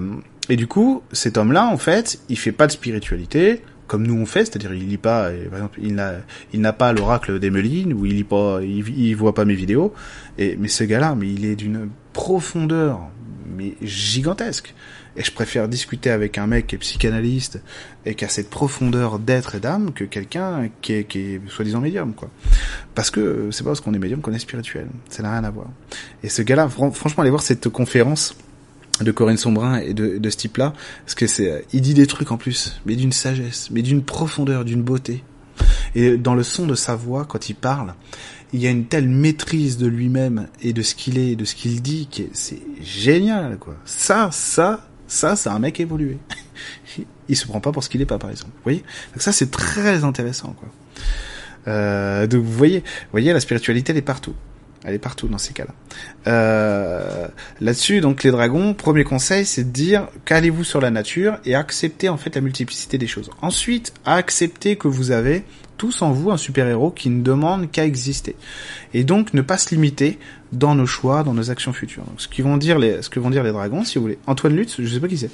et du coup, cet homme-là, en fait, il fait pas de spiritualité comme nous on fait, c'est-à-dire il lit pas, par exemple, il n'a, il n'a pas l'oracle d'Emeline ou il lit pas, il, il voit pas mes vidéos. Et mais ce gars-là, mais il est d'une profondeur mais gigantesque. Et je préfère discuter avec un mec qui est psychanalyste et qui a cette profondeur d'être et d'âme que quelqu'un qui est, qui est soi-disant médium, quoi. Parce que c'est pas parce qu'on est médium qu'on est spirituel. Ça n'a rien à voir. Et ce gars-là, franchement, allez voir cette conférence de Corinne Sombrin et de, de ce type-là, parce que c'est, il dit des trucs en plus, mais d'une sagesse, mais d'une profondeur, d'une beauté. Et dans le son de sa voix, quand il parle, il y a une telle maîtrise de lui-même et de ce qu'il est, et de ce qu'il dit, que c'est génial, quoi. Ça, ça, ça, c'est un mec évolué. il se prend pas pour ce qu'il est pas, par exemple. Vous voyez? Donc ça, c'est très intéressant, quoi. Euh, donc vous voyez, vous voyez, la spiritualité, elle est partout. Elle est partout dans ces cas-là. Euh, Là-dessus, donc les dragons, premier conseil, c'est de dire calez-vous sur la nature et acceptez en fait la multiplicité des choses. Ensuite, acceptez que vous avez tous en vous un super-héros qui ne demande qu'à exister. Et donc ne pas se limiter dans nos choix, dans nos actions futures. Donc, ce, qu'ils vont dire les, ce que vont dire les dragons, si vous voulez. Antoine Lutz, je sais pas qui c'est.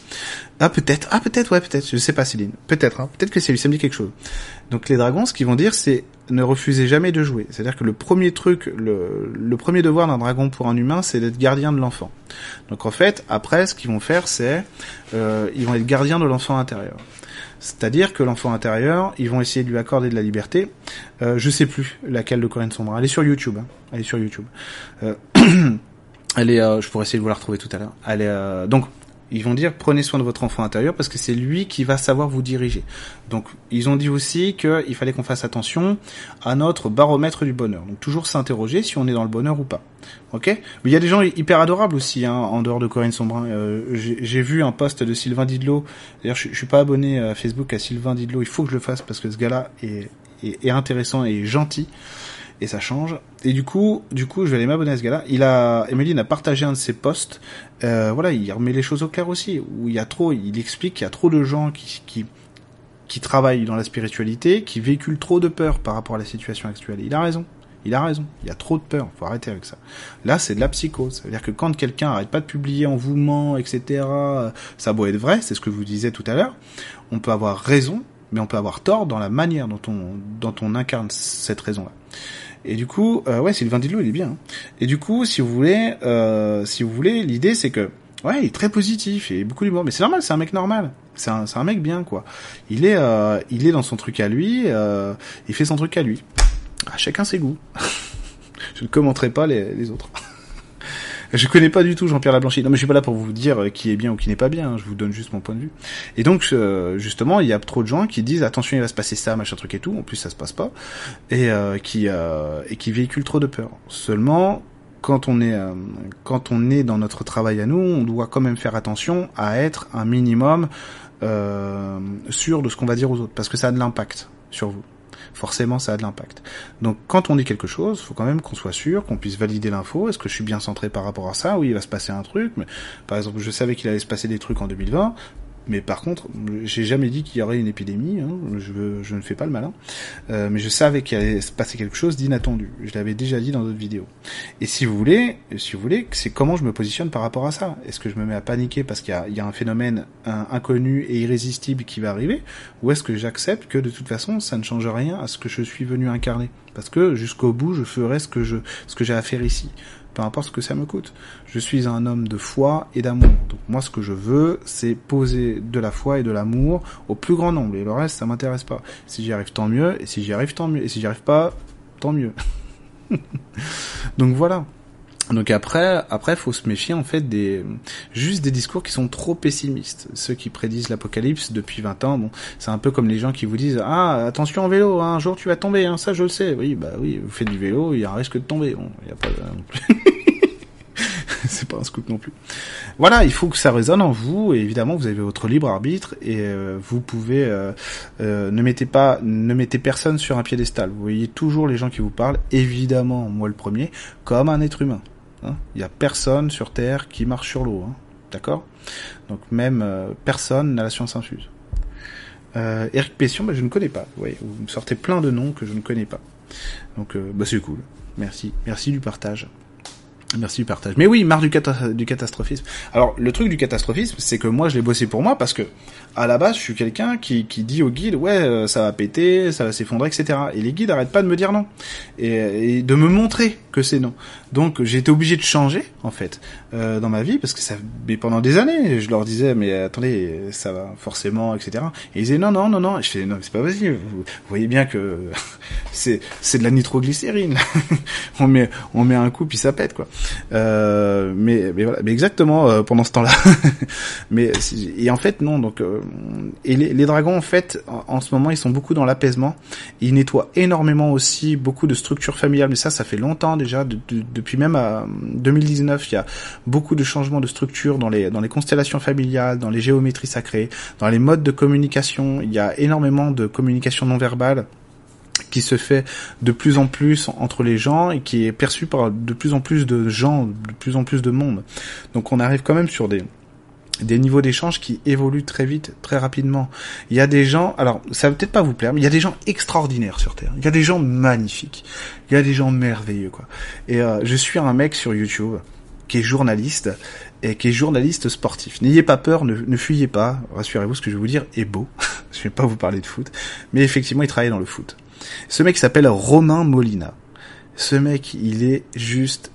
Ah peut-être, ah peut-être, ouais peut-être, je sais pas Céline. Peut-être, hein. peut-être que c'est lui, ça me dit quelque chose. Donc les dragons, ce qu'ils vont dire, c'est ne refusez jamais de jouer. C'est-à-dire que le premier truc, le, le premier devoir d'un dragon pour un humain, c'est d'être gardien de l'enfant. Donc en fait, après, ce qu'ils vont faire, c'est euh, ils vont être gardiens de l'enfant intérieur. C'est-à-dire que l'enfant intérieur, ils vont essayer de lui accorder de la liberté. Euh, je sais plus laquelle de Corinne Sombra. Elle est sur YouTube. Hein. Elle est sur YouTube. Euh, elle est, euh, je pourrais essayer de vous la retrouver tout à l'heure. Elle est, euh, donc ils vont dire prenez soin de votre enfant intérieur parce que c'est lui qui va savoir vous diriger. Donc ils ont dit aussi qu'il fallait qu'on fasse attention à notre baromètre du bonheur. Donc toujours s'interroger si on est dans le bonheur ou pas. Ok? Mais il y a des gens hyper adorables aussi hein, en dehors de Corinne Sombrin. Euh, J'ai vu un post de Sylvain Didlot. D'ailleurs je, suis pas abonné à Facebook à Sylvain Didlot. Il faut que je le fasse parce que ce gars-là est, est, est intéressant et gentil et ça change. Et du coup, du coup, je vais aller m'abonner à ce gars-là. Il a, Emeline a partagé un de ses posts. Euh, voilà, il remet les choses au clair aussi. Où il y a trop, il explique qu'il y a trop de gens qui, qui, qui travaillent dans la spiritualité, qui véhiculent trop de peur par rapport à la situation actuelle. Il a raison. Il a raison. Il y a trop de peur. Faut arrêter avec ça. Là, c'est de la psychose. Ça veut dire que quand quelqu'un arrête pas de publier en vous ment, etc., ça doit être vrai. C'est ce que vous disais tout à l'heure. On peut avoir raison, mais on peut avoir tort dans la manière dont on, dont on incarne cette raison-là. Et du coup, euh, ouais, Sylvain Didlot, il est bien. Hein. Et du coup, si vous voulez, euh, si vous voulez, l'idée c'est que, ouais, il est très positif et beaucoup d'humour. Mais c'est normal, c'est un mec normal. C'est un, c'est un mec bien, quoi. Il est, euh, il est dans son truc à lui. Euh, il fait son truc à lui. À chacun ses goûts. Je ne commenterai pas les, les autres. Je connais pas du tout Jean-Pierre Lablanchi. Non, mais je suis pas là pour vous dire euh, qui est bien ou qui n'est pas bien. Hein. Je vous donne juste mon point de vue. Et donc, euh, justement, il y a trop de gens qui disent attention, il va se passer ça, machin truc et tout. En plus, ça se passe pas et euh, qui euh, et qui véhiculent trop de peur. Seulement, quand on est euh, quand on est dans notre travail à nous, on doit quand même faire attention à être un minimum euh, sûr de ce qu'on va dire aux autres, parce que ça a de l'impact sur vous forcément ça a de l'impact. Donc quand on dit quelque chose, faut quand même qu'on soit sûr, qu'on puisse valider l'info. Est-ce que je suis bien centré par rapport à ça? Oui, il va se passer un truc. Mais, par exemple, je savais qu'il allait se passer des trucs en 2020. Mais par contre, j'ai jamais dit qu'il y aurait une épidémie. Hein. Je, je ne fais pas le malin. Euh, mais je savais qu'il allait se passer quelque chose d'inattendu. Je l'avais déjà dit dans d'autres vidéos. Et si vous voulez, si vous voulez, c'est comment je me positionne par rapport à ça. Est-ce que je me mets à paniquer parce qu'il y, y, a un phénomène inconnu et irrésistible qui va arriver, ou est-ce que j'accepte que de toute façon, ça ne change rien à ce que je suis venu incarner? Parce que jusqu'au bout, je ferai ce que je, ce que j'ai à faire ici peu importe ce que ça me coûte. Je suis un homme de foi et d'amour. Donc moi, ce que je veux, c'est poser de la foi et de l'amour au plus grand nombre. Et le reste, ça m'intéresse pas. Si j'y arrive, tant mieux. Et si j'y arrive, tant mieux. Et si j'y arrive pas, tant mieux. Donc voilà. Donc après, après, faut se méfier en fait des juste des discours qui sont trop pessimistes. Ceux qui prédisent l'apocalypse depuis 20 ans, bon, c'est un peu comme les gens qui vous disent ah attention en vélo, un jour tu vas tomber, hein, ça je le sais. Oui, bah oui, vous faites du vélo, il y a un risque de tomber. Bon, y a pas non plus. c'est pas un scoop non plus. Voilà, il faut que ça résonne en vous et évidemment vous avez votre libre arbitre et euh, vous pouvez euh, euh, ne mettez pas ne mettez personne sur un piédestal. Vous voyez toujours les gens qui vous parlent, évidemment moi le premier, comme un être humain. Hein. Il n'y a personne sur Terre qui marche sur l'eau, hein. d'accord? Donc même euh, personne n'a la science infuse. Euh, Eric Pession, bah, je ne connais pas. Vous, vous me sortez plein de noms que je ne connais pas. Donc euh, bah, c'est cool. Merci, merci du partage. Merci du partage. Mais oui, marre du, du catastrophisme. Alors, le truc du catastrophisme, c'est que moi, je l'ai bossé pour moi parce que, à la base, je suis quelqu'un qui, qui dit aux guides, ouais, euh, ça va péter, ça va s'effondrer, etc. Et les guides arrêtent pas de me dire non. Et, et de me montrer que c'est non. Donc, j'ai été obligé de changer, en fait, euh, dans ma vie, parce que ça, mais pendant des années, je leur disais, mais attendez, ça va forcément, etc. Et ils disaient, non, non, non, non. Et je fais, non, c'est pas possible. Vous voyez bien que c'est, c'est de la nitroglycérine. on met, on met un coup, puis ça pète, quoi. Euh, mais, mais voilà, mais exactement euh, pendant ce temps-là. mais et en fait non, donc euh, et les, dragons en fait en, ce moment ils sont beaucoup dans l'apaisement. Ils nettoient énormément aussi beaucoup de structures familiales, mais ça ça fait longtemps déjà, de, de, depuis même à 2019 il y a beaucoup de changements de structure dans les dans les constellations familiales, dans les géométries sacrées, dans les modes de communication. Il y a énormément de communication non verbale qui se fait de plus en plus entre les gens et qui est perçu par de plus en plus de gens, de plus en plus de monde. Donc on arrive quand même sur des des niveaux d'échange qui évoluent très vite, très rapidement. Il y a des gens, alors ça va peut-être pas vous plaire, mais il y a des gens extraordinaires sur Terre. Il y a des gens magnifiques. Il y a des gens merveilleux, quoi. Et euh, je suis un mec sur YouTube qui est journaliste et qui est journaliste sportif. N'ayez pas peur, ne, ne fuyez pas. Rassurez-vous, ce que je vais vous dire est beau. je vais pas vous parler de foot, mais effectivement, il travaille dans le foot. Ce mec s'appelle Romain Molina. Ce mec, il est juste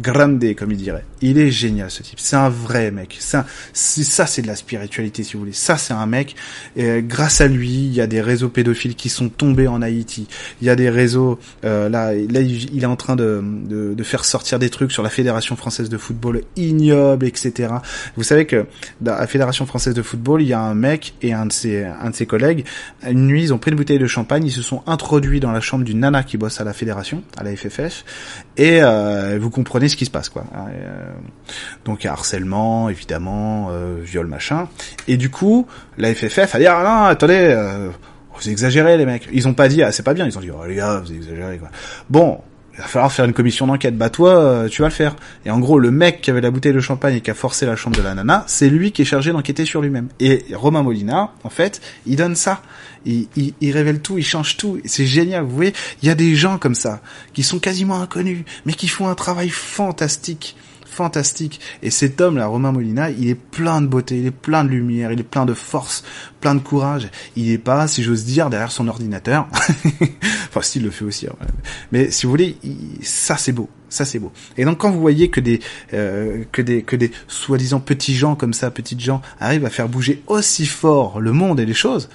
grande, comme il dirait. Il est génial ce type. C'est un vrai mec. Ça, ça c'est de la spiritualité si vous voulez. Ça c'est un mec. Et grâce à lui, il y a des réseaux pédophiles qui sont tombés en Haïti. Il y a des réseaux. Euh, là, là, il est en train de, de, de, faire sortir des trucs sur la fédération française de football ignoble, etc. Vous savez que dans la fédération française de football, il y a un mec et un de ses un de ses collègues. Une nuit, ils ont pris une bouteille de champagne. Ils se sont introduits dans la chambre d'une nana qui bosse à la fédération, à la FFF. Et euh, vous comprenez ce qui se passe, quoi. Euh, donc il y a harcèlement, évidemment, euh, viol, machin. Et du coup, la FFF a dit ah non, attendez, euh, vous exagérez les mecs. Ils ont pas dit ah c'est pas bien, ils ont dit oh les gars vous exagérez quoi. Bon, il va falloir faire une commission d'enquête. Bah toi, euh, tu vas le faire. Et en gros, le mec qui avait la bouteille de champagne et qui a forcé la chambre de la nana, c'est lui qui est chargé d'enquêter sur lui-même. Et Romain Molina, en fait, il donne ça. Il, il, il révèle tout, il change tout. C'est génial. Vous voyez, il y a des gens comme ça qui sont quasiment inconnus, mais qui font un travail fantastique fantastique. Et cet homme là, Romain Molina, il est plein de beauté, il est plein de lumière, il est plein de force, plein de courage. Il est pas, si j'ose dire, derrière son ordinateur. enfin, s'il le fait aussi. Hein. Mais si vous voulez, ça c'est beau. Ça c'est beau. Et donc quand vous voyez que des euh, que des que des soi-disant petits gens comme ça, petites gens arrivent à faire bouger aussi fort le monde et les choses,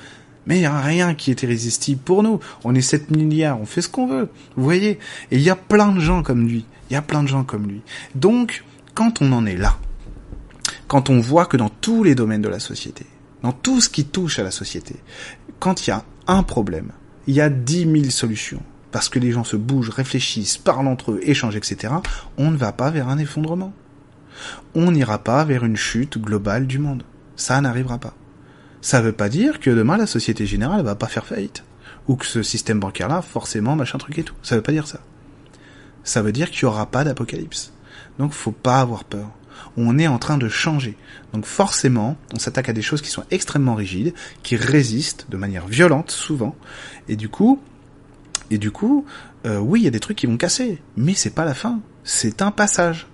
mais il n'y a rien qui est irrésistible pour nous. On est 7 milliards, on fait ce qu'on veut. Vous voyez? Et il y a plein de gens comme lui. Il y a plein de gens comme lui. Donc, quand on en est là, quand on voit que dans tous les domaines de la société, dans tout ce qui touche à la société, quand il y a un problème, il y a dix mille solutions, parce que les gens se bougent, réfléchissent, parlent entre eux, échangent, etc., on ne va pas vers un effondrement. On n'ira pas vers une chute globale du monde. Ça n'arrivera pas. Ça veut pas dire que demain la Société Générale va pas faire faillite. Ou que ce système bancaire-là, forcément, machin truc et tout. Ça veut pas dire ça. Ça veut dire qu'il y aura pas d'apocalypse. Donc faut pas avoir peur. On est en train de changer. Donc forcément, on s'attaque à des choses qui sont extrêmement rigides, qui résistent de manière violente souvent, et du coup, et du coup, euh, oui, il y a des trucs qui vont casser, mais c'est pas la fin. C'est un passage.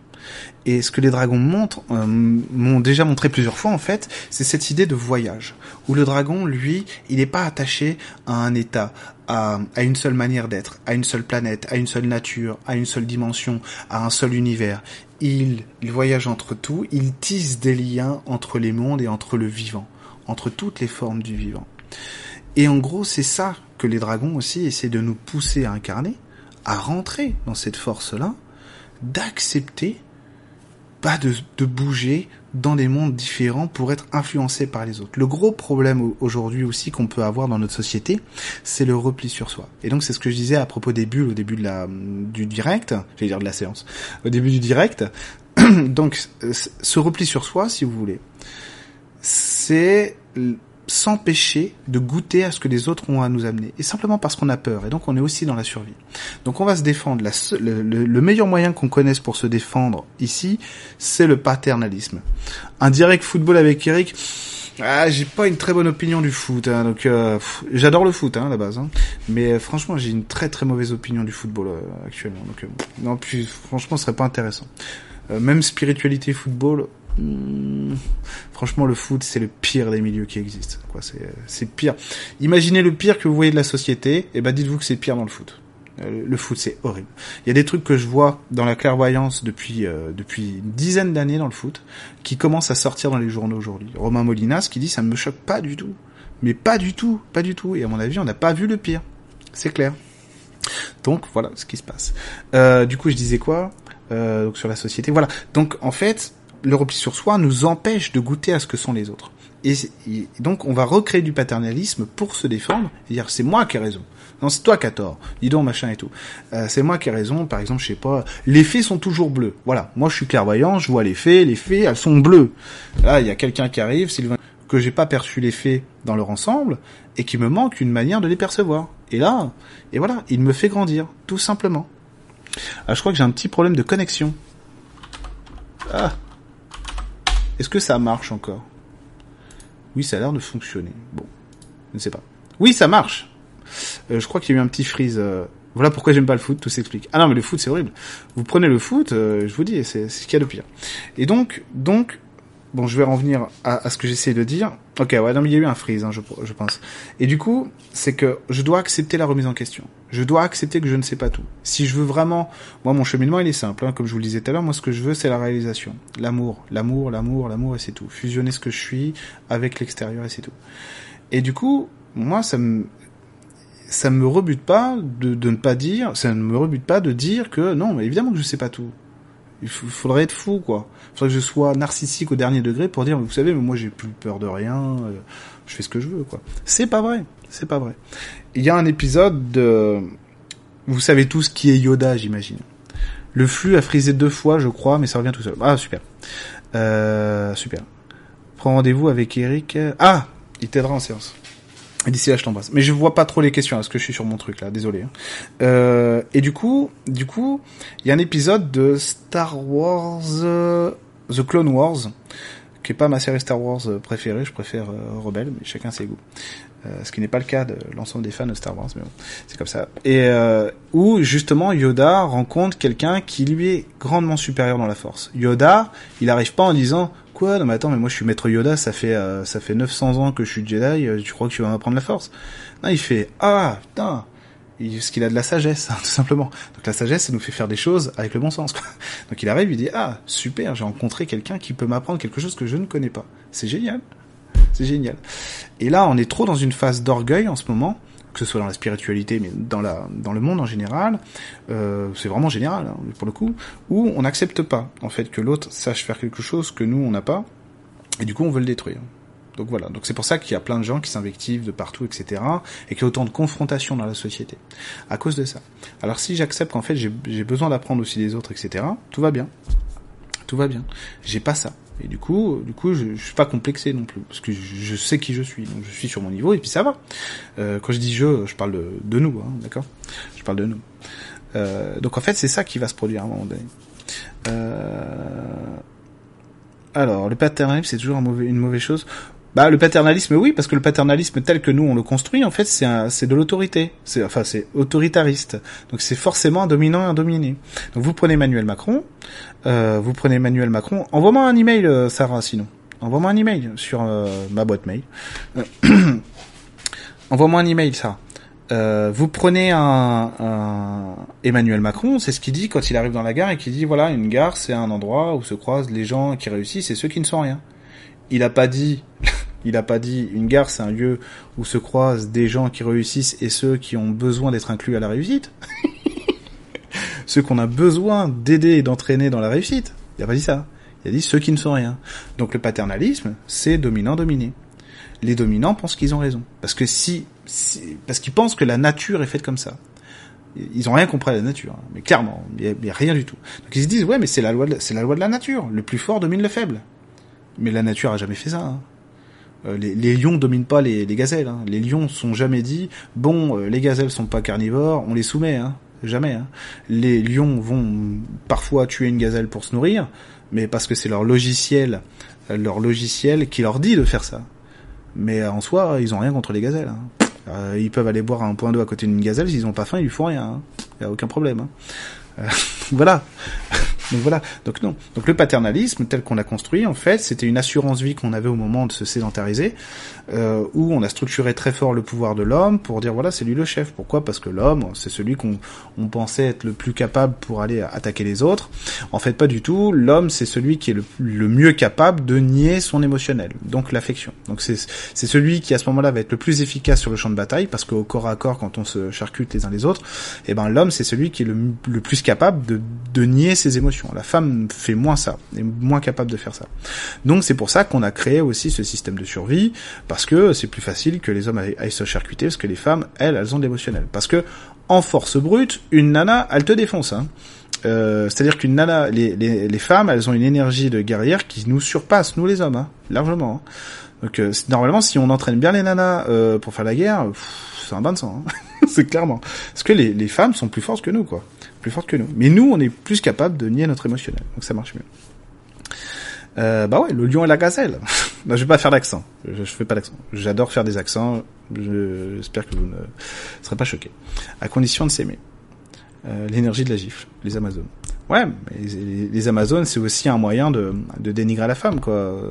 Et ce que les dragons montrent, euh, m'ont déjà montré plusieurs fois en fait, c'est cette idée de voyage, où le dragon, lui, il n'est pas attaché à un état, à, à une seule manière d'être, à une seule planète, à une seule nature, à une seule dimension, à un seul univers. Il, il voyage entre tout, il tisse des liens entre les mondes et entre le vivant, entre toutes les formes du vivant. Et en gros, c'est ça que les dragons aussi essaient de nous pousser à incarner, à rentrer dans cette force-là, d'accepter pas de, de, bouger dans des mondes différents pour être influencé par les autres. Le gros problème aujourd'hui aussi qu'on peut avoir dans notre société, c'est le repli sur soi. Et donc c'est ce que je disais à propos des bulles au début de la du direct, j'allais dire de la séance, au début du direct. donc ce repli sur soi, si vous voulez, c'est s'empêcher de goûter à ce que les autres ont à nous amener. Et simplement parce qu'on a peur. Et donc on est aussi dans la survie. Donc on va se défendre. Le, le, le, meilleur moyen qu'on connaisse pour se défendre ici, c'est le paternalisme. Un direct football avec Eric, Ah, j'ai pas une très bonne opinion du foot, hein, donc euh, j'adore le foot hein, à la base, hein, mais euh, franchement j'ai une très très mauvaise opinion du football euh, actuellement. Donc non, puis franchement ce serait pas intéressant. Même spiritualité football, hmm, franchement le foot c'est le pire des milieux qui existent. Quoi, c'est pire. Imaginez le pire que vous voyez de la société, et ben dites-vous que c'est pire dans le foot. Euh, Le foot, c'est horrible. Il y a des trucs que je vois dans la clairvoyance depuis euh, depuis une dizaine d'années dans le foot qui commencent à sortir dans les journaux aujourd'hui. Romain Molinas qui dit ça ne me choque pas du tout, mais pas du tout, pas du tout. Et à mon avis, on n'a pas vu le pire. C'est clair. Donc voilà ce qui se passe. Euh, du coup, je disais quoi? Euh, donc sur la société. Voilà. Donc en fait, le repli sur soi nous empêche de goûter à ce que sont les autres. Et, donc on va recréer du paternalisme pour se défendre et dire c'est moi qui ai raison. Non, c'est toi qui as tort. Dis donc, machin et tout. Euh, c'est moi qui ai raison. Par exemple, je sais pas, les fées sont toujours bleues. Voilà. Moi, je suis clairvoyant, je vois les fées. Les fées, elles sont bleues. Là, il y a quelqu'un qui arrive, Sylvain, que j'ai pas perçu les fées dans leur ensemble et qui me manque une manière de les percevoir. Et là, et voilà, il me fait grandir, tout simplement. Ah, je crois que j'ai un petit problème de connexion. Ah. Est-ce que ça marche encore? Oui, ça a l'air de fonctionner. Bon, je ne sais pas. Oui, ça marche. Euh, je crois qu'il y a eu un petit freeze. euh, Voilà pourquoi j'aime pas le foot, tout s'explique. Ah non, mais le foot c'est horrible. Vous prenez le foot, euh, je vous dis, c'est ce qu'il y a de pire. Et donc, donc, bon, je vais revenir à, à ce que j'essaie de dire. Ok, ouais, non, mais il y a eu un freeze, hein, je, je pense. Et du coup, c'est que je dois accepter la remise en question. Je dois accepter que je ne sais pas tout. Si je veux vraiment, moi, mon cheminement, il est simple. Hein, comme je vous le disais tout à l'heure, moi, ce que je veux, c'est la réalisation, l'amour, l'amour, l'amour, l'amour, et c'est tout. Fusionner ce que je suis avec l'extérieur, et c'est tout. Et du coup, moi, ça me, ça me rebute pas de, de ne pas dire, ça ne me rebute pas de dire que non, mais évidemment que je sais pas tout. Il faudrait être fou, quoi. Il faudrait que je sois narcissique au dernier degré pour dire, vous savez, mais moi j'ai plus peur de rien, euh, je fais ce que je veux, quoi. C'est pas vrai, c'est pas vrai. Il y a un épisode de, vous savez tous qui est Yoda, j'imagine. Le flux a frisé deux fois, je crois, mais ça revient tout seul. Ah, super. Euh, super. Prends rendez-vous avec Eric. Ah, il t'aidera en séance. D'ici là, je t'embrasse. Mais je vois pas trop les questions, parce que je suis sur mon truc là, désolé. hein. Euh, et du coup, du coup, il y a un épisode de Star Wars, euh, The Clone Wars, qui est pas ma série Star Wars euh, préférée. Je préfère euh, Rebelle, mais chacun ses goûts. Euh, ce qui n'est pas le cas de l'ensemble des fans de Star Wars, mais bon, c'est comme ça. Et où justement Yoda rencontre quelqu'un qui lui est grandement supérieur dans la Force. Yoda, il arrive pas en disant Non mais attends, mais moi je suis maître Yoda, ça fait euh, ça fait 900 ans que je suis Jedi, euh, tu crois que tu vas m'apprendre la Force? Non, il fait ah putain. Parce qu'il a de la sagesse, hein, tout simplement. Donc la sagesse, ça nous fait faire des choses avec le bon sens. Quoi. Donc il arrive, il dit ah super, j'ai rencontré quelqu'un qui peut m'apprendre quelque chose que je ne connais pas. C'est génial. C'est génial. Et là, on est trop dans une phase d'orgueil en ce moment, que ce soit dans la spiritualité, mais dans la dans le monde en général. Euh, c'est vraiment général hein, pour le coup, où on n'accepte pas en fait que l'autre sache faire quelque chose que nous on n'a pas, et du coup on veut le détruire. Donc voilà. Donc c'est pour ça qu'il y a plein de gens qui s'invectivent de partout, etc. Et qu'il y a autant de confrontations dans la société à cause de ça. Alors si j'accepte qu'en fait j'ai besoin d'apprendre aussi des autres, etc. Tout va bien. Tout va bien. J'ai pas ça. Et du coup, du coup, je, suis pas complexé non plus, parce que je, sais qui je suis, donc je suis sur mon niveau et puis ça va. Euh, quand je dis je, je parle de, nous, hein, d'accord? Je parle de nous. Euh, donc en fait, c'est ça qui va se produire à un moment donné. Euh... Alors, le paternalisme, c'est toujours une mauvaise chose. Bah, le paternalisme, oui, parce que le paternalisme tel que nous on le construit, en fait, c'est c'est de l'autorité. C'est enfin, c'est autoritariste. Donc, c'est forcément un dominant et un dominé. Donc, vous prenez Emmanuel Macron, euh, vous prenez Emmanuel Macron. Envoie-moi un email, euh, Sarah, sinon. Envoie-moi un email sur euh, ma boîte mail. Euh, Envoie-moi un email, Sarah. Euh, vous prenez un, un Emmanuel Macron, c'est ce qu'il dit quand il arrive dans la gare et qu'il dit voilà une gare c'est un endroit où se croisent les gens qui réussissent et ceux qui ne sont rien. Il a pas dit, il a pas dit une gare c'est un lieu où se croisent des gens qui réussissent et ceux qui ont besoin d'être inclus à la réussite. ceux qu'on a besoin d'aider et d'entraîner dans la réussite. Il a pas dit ça. Il a dit ceux qui ne sont rien. Donc le paternalisme, c'est dominant-dominé. Les dominants pensent qu'ils ont raison. Parce que si, parce qu'ils pensent que la nature est faite comme ça. Ils ont rien compris à la nature, hein. mais clairement, il y a, rien du tout. Donc ils se disent ouais, mais c'est la loi, de, c'est la loi de la nature. Le plus fort domine le faible. Mais la nature a jamais fait ça. hein. Euh, les, les lions dominent pas les, les gazelles. hein. Les lions sont jamais dit bon, euh, les gazelles sont pas carnivores, on les soumet. Hein. Jamais. Hein. Les lions vont parfois tuer une gazelle pour se nourrir, mais parce que c'est leur logiciel, euh, leur logiciel qui leur dit de faire ça. Mais en soi, ils ont rien contre les gazelles. Hein. Euh, ils peuvent aller boire un point d'eau à côté d'une gazelle, s'ils ont pas faim, ils lui font rien. Hein. Y a aucun problème. Hein. Euh, voilà. Donc voilà. Donc non. Donc le paternalisme tel qu'on l'a construit, en fait, c'était une assurance vie qu'on avait au moment de se sédentariser, euh, où on a structuré très fort le pouvoir de l'homme pour dire voilà c'est lui le chef. Pourquoi? Parce que l'homme c'est celui qu'on on pensait être le plus capable pour aller attaquer les autres. En fait pas du tout. L'homme c'est celui qui est le, le, mieux capable de nier son émotionnel, donc l'affection. Donc c'est c'est celui qui à ce moment-là va être le plus efficace sur le champ de bataille parce qu'au corps à corps quand on se charcute les uns les autres, et eh ben l'homme c'est celui qui est le, le plus capable de, de nier ses émotions. La femme fait moins ça, est moins capable de faire ça. Donc c'est pour ça qu'on a créé aussi ce système de survie parce que c'est plus facile que les hommes aillent se charcuter, parce que les femmes, elles, elles ont de l'émotionnel. Parce que, en force brute, une nana, elle te défonce. Hein. Euh, C'est-à-dire qu'une nana, les, femmes, elles ont une énergie de guerrière qui nous surpasse, nous les hommes, hein, largement. Hein. Donc euh, normalement, si on entraîne bien les nanas euh, pour faire la guerre, c'est un bain de sang. C'est clairement. Parce que les, les femmes sont plus fortes que nous, quoi. Plus fortes que nous. Mais nous, on est plus capable de nier notre émotionnel. Donc ça marche mieux. Euh, bah ouais, le lion et la gazelle. bah, je vais pas faire d'accent. Je, fais pas d'accent. J'adore faire des accents. J'espère que vous ne serez pas choqués. À condition de s'aimer. Euh, L'énergie de la gifle, les Amazones. Ouais, les, Amazones, c'est aussi un moyen de, dénigrer la femme, quoi. Euh,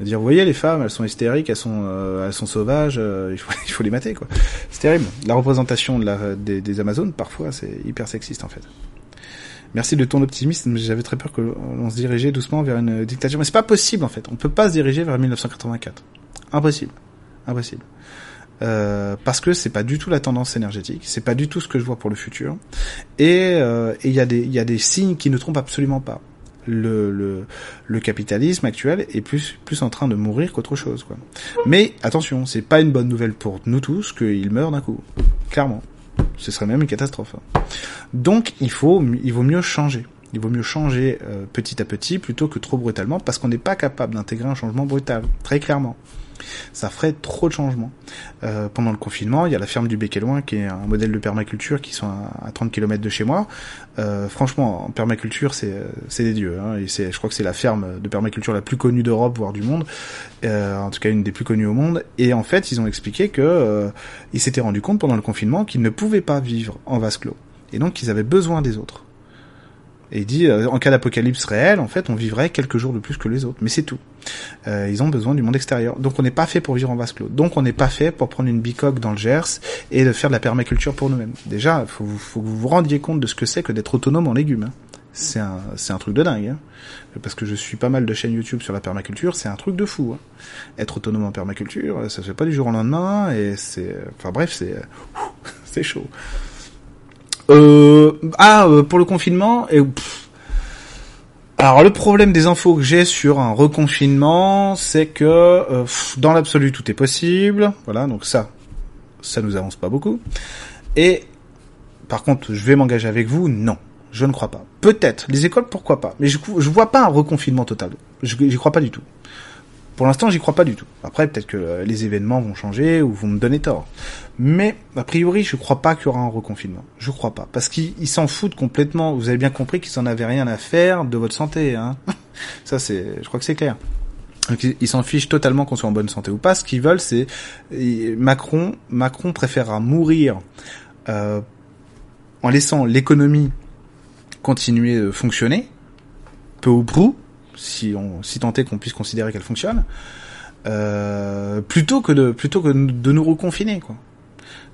de dire, vous voyez, les femmes, elles sont hystériques, elles sont, euh, elles sont sauvages, euh, il, faut, les mater, quoi. C'est terrible. La représentation des Amazones, parfois, c'est hyper sexiste, en fait. Merci de ton optimisme, j'avais très peur que l'on se dirigeait doucement vers une dictature. Mais c'est pas possible en fait. On peut pas se diriger vers 1984. Impossible. Impossible. Euh, parce que c'est pas du tout la tendance énergétique, c'est pas du tout ce que je vois pour le futur, et il euh, y a des y a des signes qui ne trompent absolument pas. Le, le, le capitalisme actuel est plus plus en train de mourir qu'autre chose quoi. Mais attention, c'est pas une bonne nouvelle pour nous tous qu'il meurt d'un coup, clairement. Ce serait même une catastrophe. Donc il faut, il vaut mieux changer. Il vaut mieux changer euh, petit à petit plutôt que trop brutalement parce qu'on n'est pas capable d'intégrer un changement brutal, très clairement. Ça ferait trop de changements. Euh, pendant le confinement, il y a la ferme du Bec et Loin qui est un modèle de permaculture qui sont à, à 30 km de chez moi. Euh, franchement, en permaculture, c'est c'est des dieux. Hein, et c'est, je crois que c'est la ferme de permaculture la plus connue d'Europe, voire du monde. Euh, en tout cas, une des plus connues au monde. Et en fait, ils ont expliqué que euh, ils s'étaient rendu compte pendant le confinement qu'ils ne pouvaient pas vivre en vase clos. Et donc, ils avaient besoin des autres. Et il dit, euh, en cas d'apocalypse réel, en fait, on vivrait quelques jours de plus que les autres. Mais c'est tout. Euh, ils ont besoin du monde extérieur. Donc on n'est pas fait pour vivre en vase clos. Donc on n'est pas fait pour prendre une bicoque dans le Gers et de faire de la permaculture pour nous-mêmes. Déjà, faut, faut que vous vous rendiez compte de ce que c'est que d'être autonome en légumes. Hein. C'est un, un truc de dingue. Hein. Parce que je suis pas mal de chaînes YouTube sur la permaculture, c'est un truc de fou. Hein. Être autonome en permaculture, ça se fait pas du jour au lendemain, et c'est... Enfin bref, c'est... c'est chaud. Euh, ah, euh, pour le confinement, et, alors le problème des infos que j'ai sur un reconfinement, c'est que euh, dans l'absolu tout est possible. Voilà, donc ça, ça nous avance pas beaucoup. Et par contre, je vais m'engager avec vous, non, je ne crois pas. Peut-être les écoles, pourquoi pas, mais je je vois pas un reconfinement total. Je j'y crois pas du tout. Pour l'instant, j'y crois pas du tout. Après, peut-être que les événements vont changer ou vont me donner tort. Mais, a priori, je crois pas qu'il y aura un reconfinement. Je crois pas. Parce qu'ils s'en foutent complètement. Vous avez bien compris qu'ils en avaient rien à faire de votre santé, hein. Ça, c'est, je crois que c'est clair. Donc, ils s'en fichent totalement qu'on soit en bonne santé ou pas. Ce qu'ils veulent, c'est Macron. Macron préférera mourir euh, en laissant l'économie continuer de fonctionner, peu ou prou, si on si tant est qu'on puisse considérer qu'elle fonctionne, euh, plutôt que de plutôt que de nous reconfiner quoi.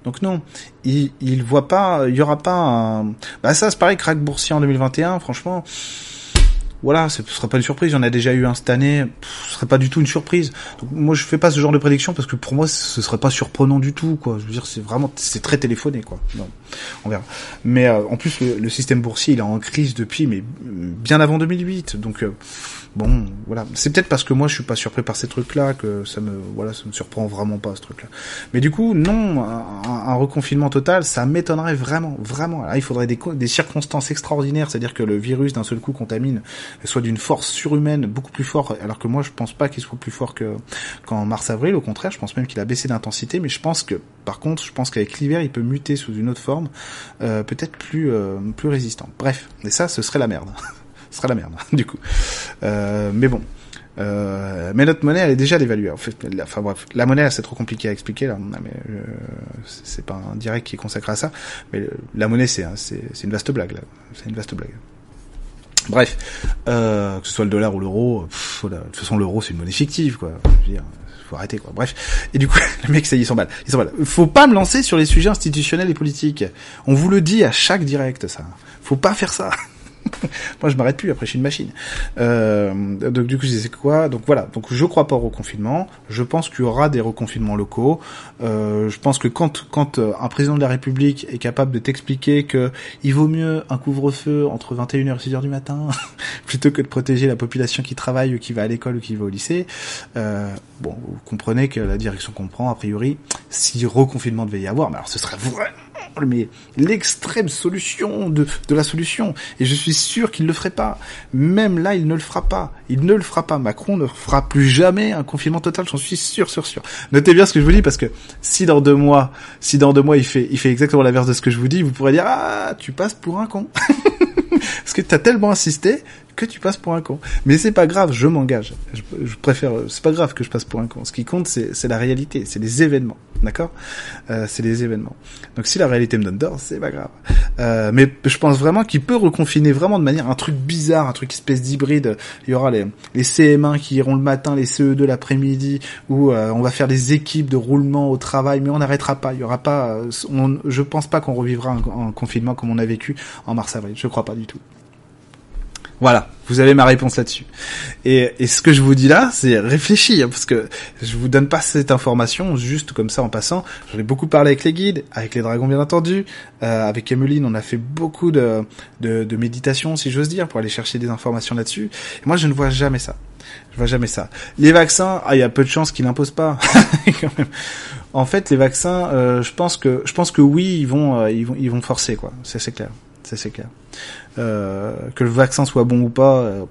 Donc non, il il voit pas, il y aura pas un... bah ça c'est pareil crack boursier en 2021, franchement voilà, ce sera pas une surprise. En a déjà eu un cette année, ce serait pas du tout une surprise. Donc, moi, je fais pas ce genre de prédiction parce que pour moi, ce serait pas surprenant du tout, quoi. Je veux dire, c'est vraiment, c'est très téléphoné, quoi. Non, on verra. Mais euh, en plus, le, système boursier, il est en crise depuis, mais bien avant 2008. Donc euh, bon, voilà. C'est peut-être parce que moi, je suis pas surpris par ces trucs-là que ça me, voilà, ça me surprend vraiment pas ce truc-là. Mais du coup, non, un, reconfinement total, ça m'étonnerait vraiment, vraiment. Là, il faudrait des circonstances extraordinaires, c'est-à-dire que le virus d'un seul coup contamine soit d'une force surhumaine, beaucoup plus fort, alors que moi je pense pas qu'il soit plus fort que qu'en mars-avril, au contraire, je pense même qu'il a baissé d'intensité, mais je pense que, par contre, je pense qu'avec l'hiver, il peut muter sous une autre forme, euh, peut-être plus euh, plus résistant. Bref, et ça, ce serait la merde. ce serait la merde, du coup. Euh, mais bon. Euh, mais notre monnaie, elle est déjà dévaluée. En fait, la, enfin bref, la monnaie, c'est trop compliqué à expliquer là. Mais euh, c'est pas un direct qui est consacré à ça. Mais la monnaie, c'est c'est une vaste blague là. C'est une vaste blague. Bref, euh, que ce soit le dollar ou l'euro, de toute façon l'euro c'est une monnaie fictive quoi. Je faut arrêter quoi. Bref. Et du coup, le mec ça y s'emballe. Il s'emballe. Faut pas me lancer sur les sujets institutionnels et politiques. On vous le dit à chaque direct ça. Faut pas faire ça. Moi, je m'arrête plus. Après, je suis une machine. Euh, donc, du coup, je disais quoi? Donc voilà. Donc, je crois pas au reconfinement. Je pense qu'il y aura des reconfinements locaux. Euh, je pense que quand quand euh, un président de la République est capable de t'expliquer que il vaut mieux un couvre-feu entre 21h et 6h du matin plutôt que de protéger la population qui travaille ou qui va à l'école ou qui va au lycée, euh, bon, vous comprenez que la direction comprend a priori si reconfinement devait y avoir. Mais alors, ce serait vraiment mais l'extrême solution de, de la solution. Et je suis sûr qu'il ne le ferait pas. Même là, il ne le fera pas. Il ne le fera pas. Macron ne fera plus jamais un confinement total, j'en suis sûr, sûr, sûr. Notez bien ce que je vous dis parce que si dans deux mois, si dans deux mois il fait, il fait exactement l'inverse de ce que je vous dis, vous pourrez dire, ah, tu passes pour un con. parce que t'as tellement insisté que tu passes pour un con. Mais c'est pas grave, je m'engage. Je, je, préfère, c'est pas grave que je passe pour un con. Ce qui compte, c'est la réalité, c'est les événements, d'accord? Euh, C'est les événements. Donc si la réalité me donne d'or, c'est pas grave. Euh, mais je pense vraiment qu'il peut reconfiner vraiment de manière un truc bizarre, un truc espèce d'hybride. Il y aura les, les CM1 qui iront le matin, les CE2 l'après-midi, où euh, on va faire des équipes de roulement au travail, mais on n'arrêtera pas. Il y aura pas, euh, on, je pense pas qu'on revivra un, un confinement comme on a vécu en mars-avril. Je crois pas du tout. Voilà, vous avez ma réponse là-dessus. Et, et, ce que je vous dis là, c'est réfléchir, hein, parce que je vous donne pas cette information juste comme ça en passant. J'en ai beaucoup parlé avec les guides, avec les dragons bien entendu, euh, avec Emeline, on a fait beaucoup de, de, de méditation, si j'ose dire, pour aller chercher des informations là-dessus. Et moi, je ne vois jamais ça. Je vois jamais ça. Les vaccins, ah, il y a peu de chances qu'ils n'imposent pas. En fait, les vaccins, euh, je pense que je pense que oui, ils vont, euh, ils vont, ils vont forcer quoi. C'est clair, c'est c'est clair. Euh, que le vaccin soit bon ou pas, euh,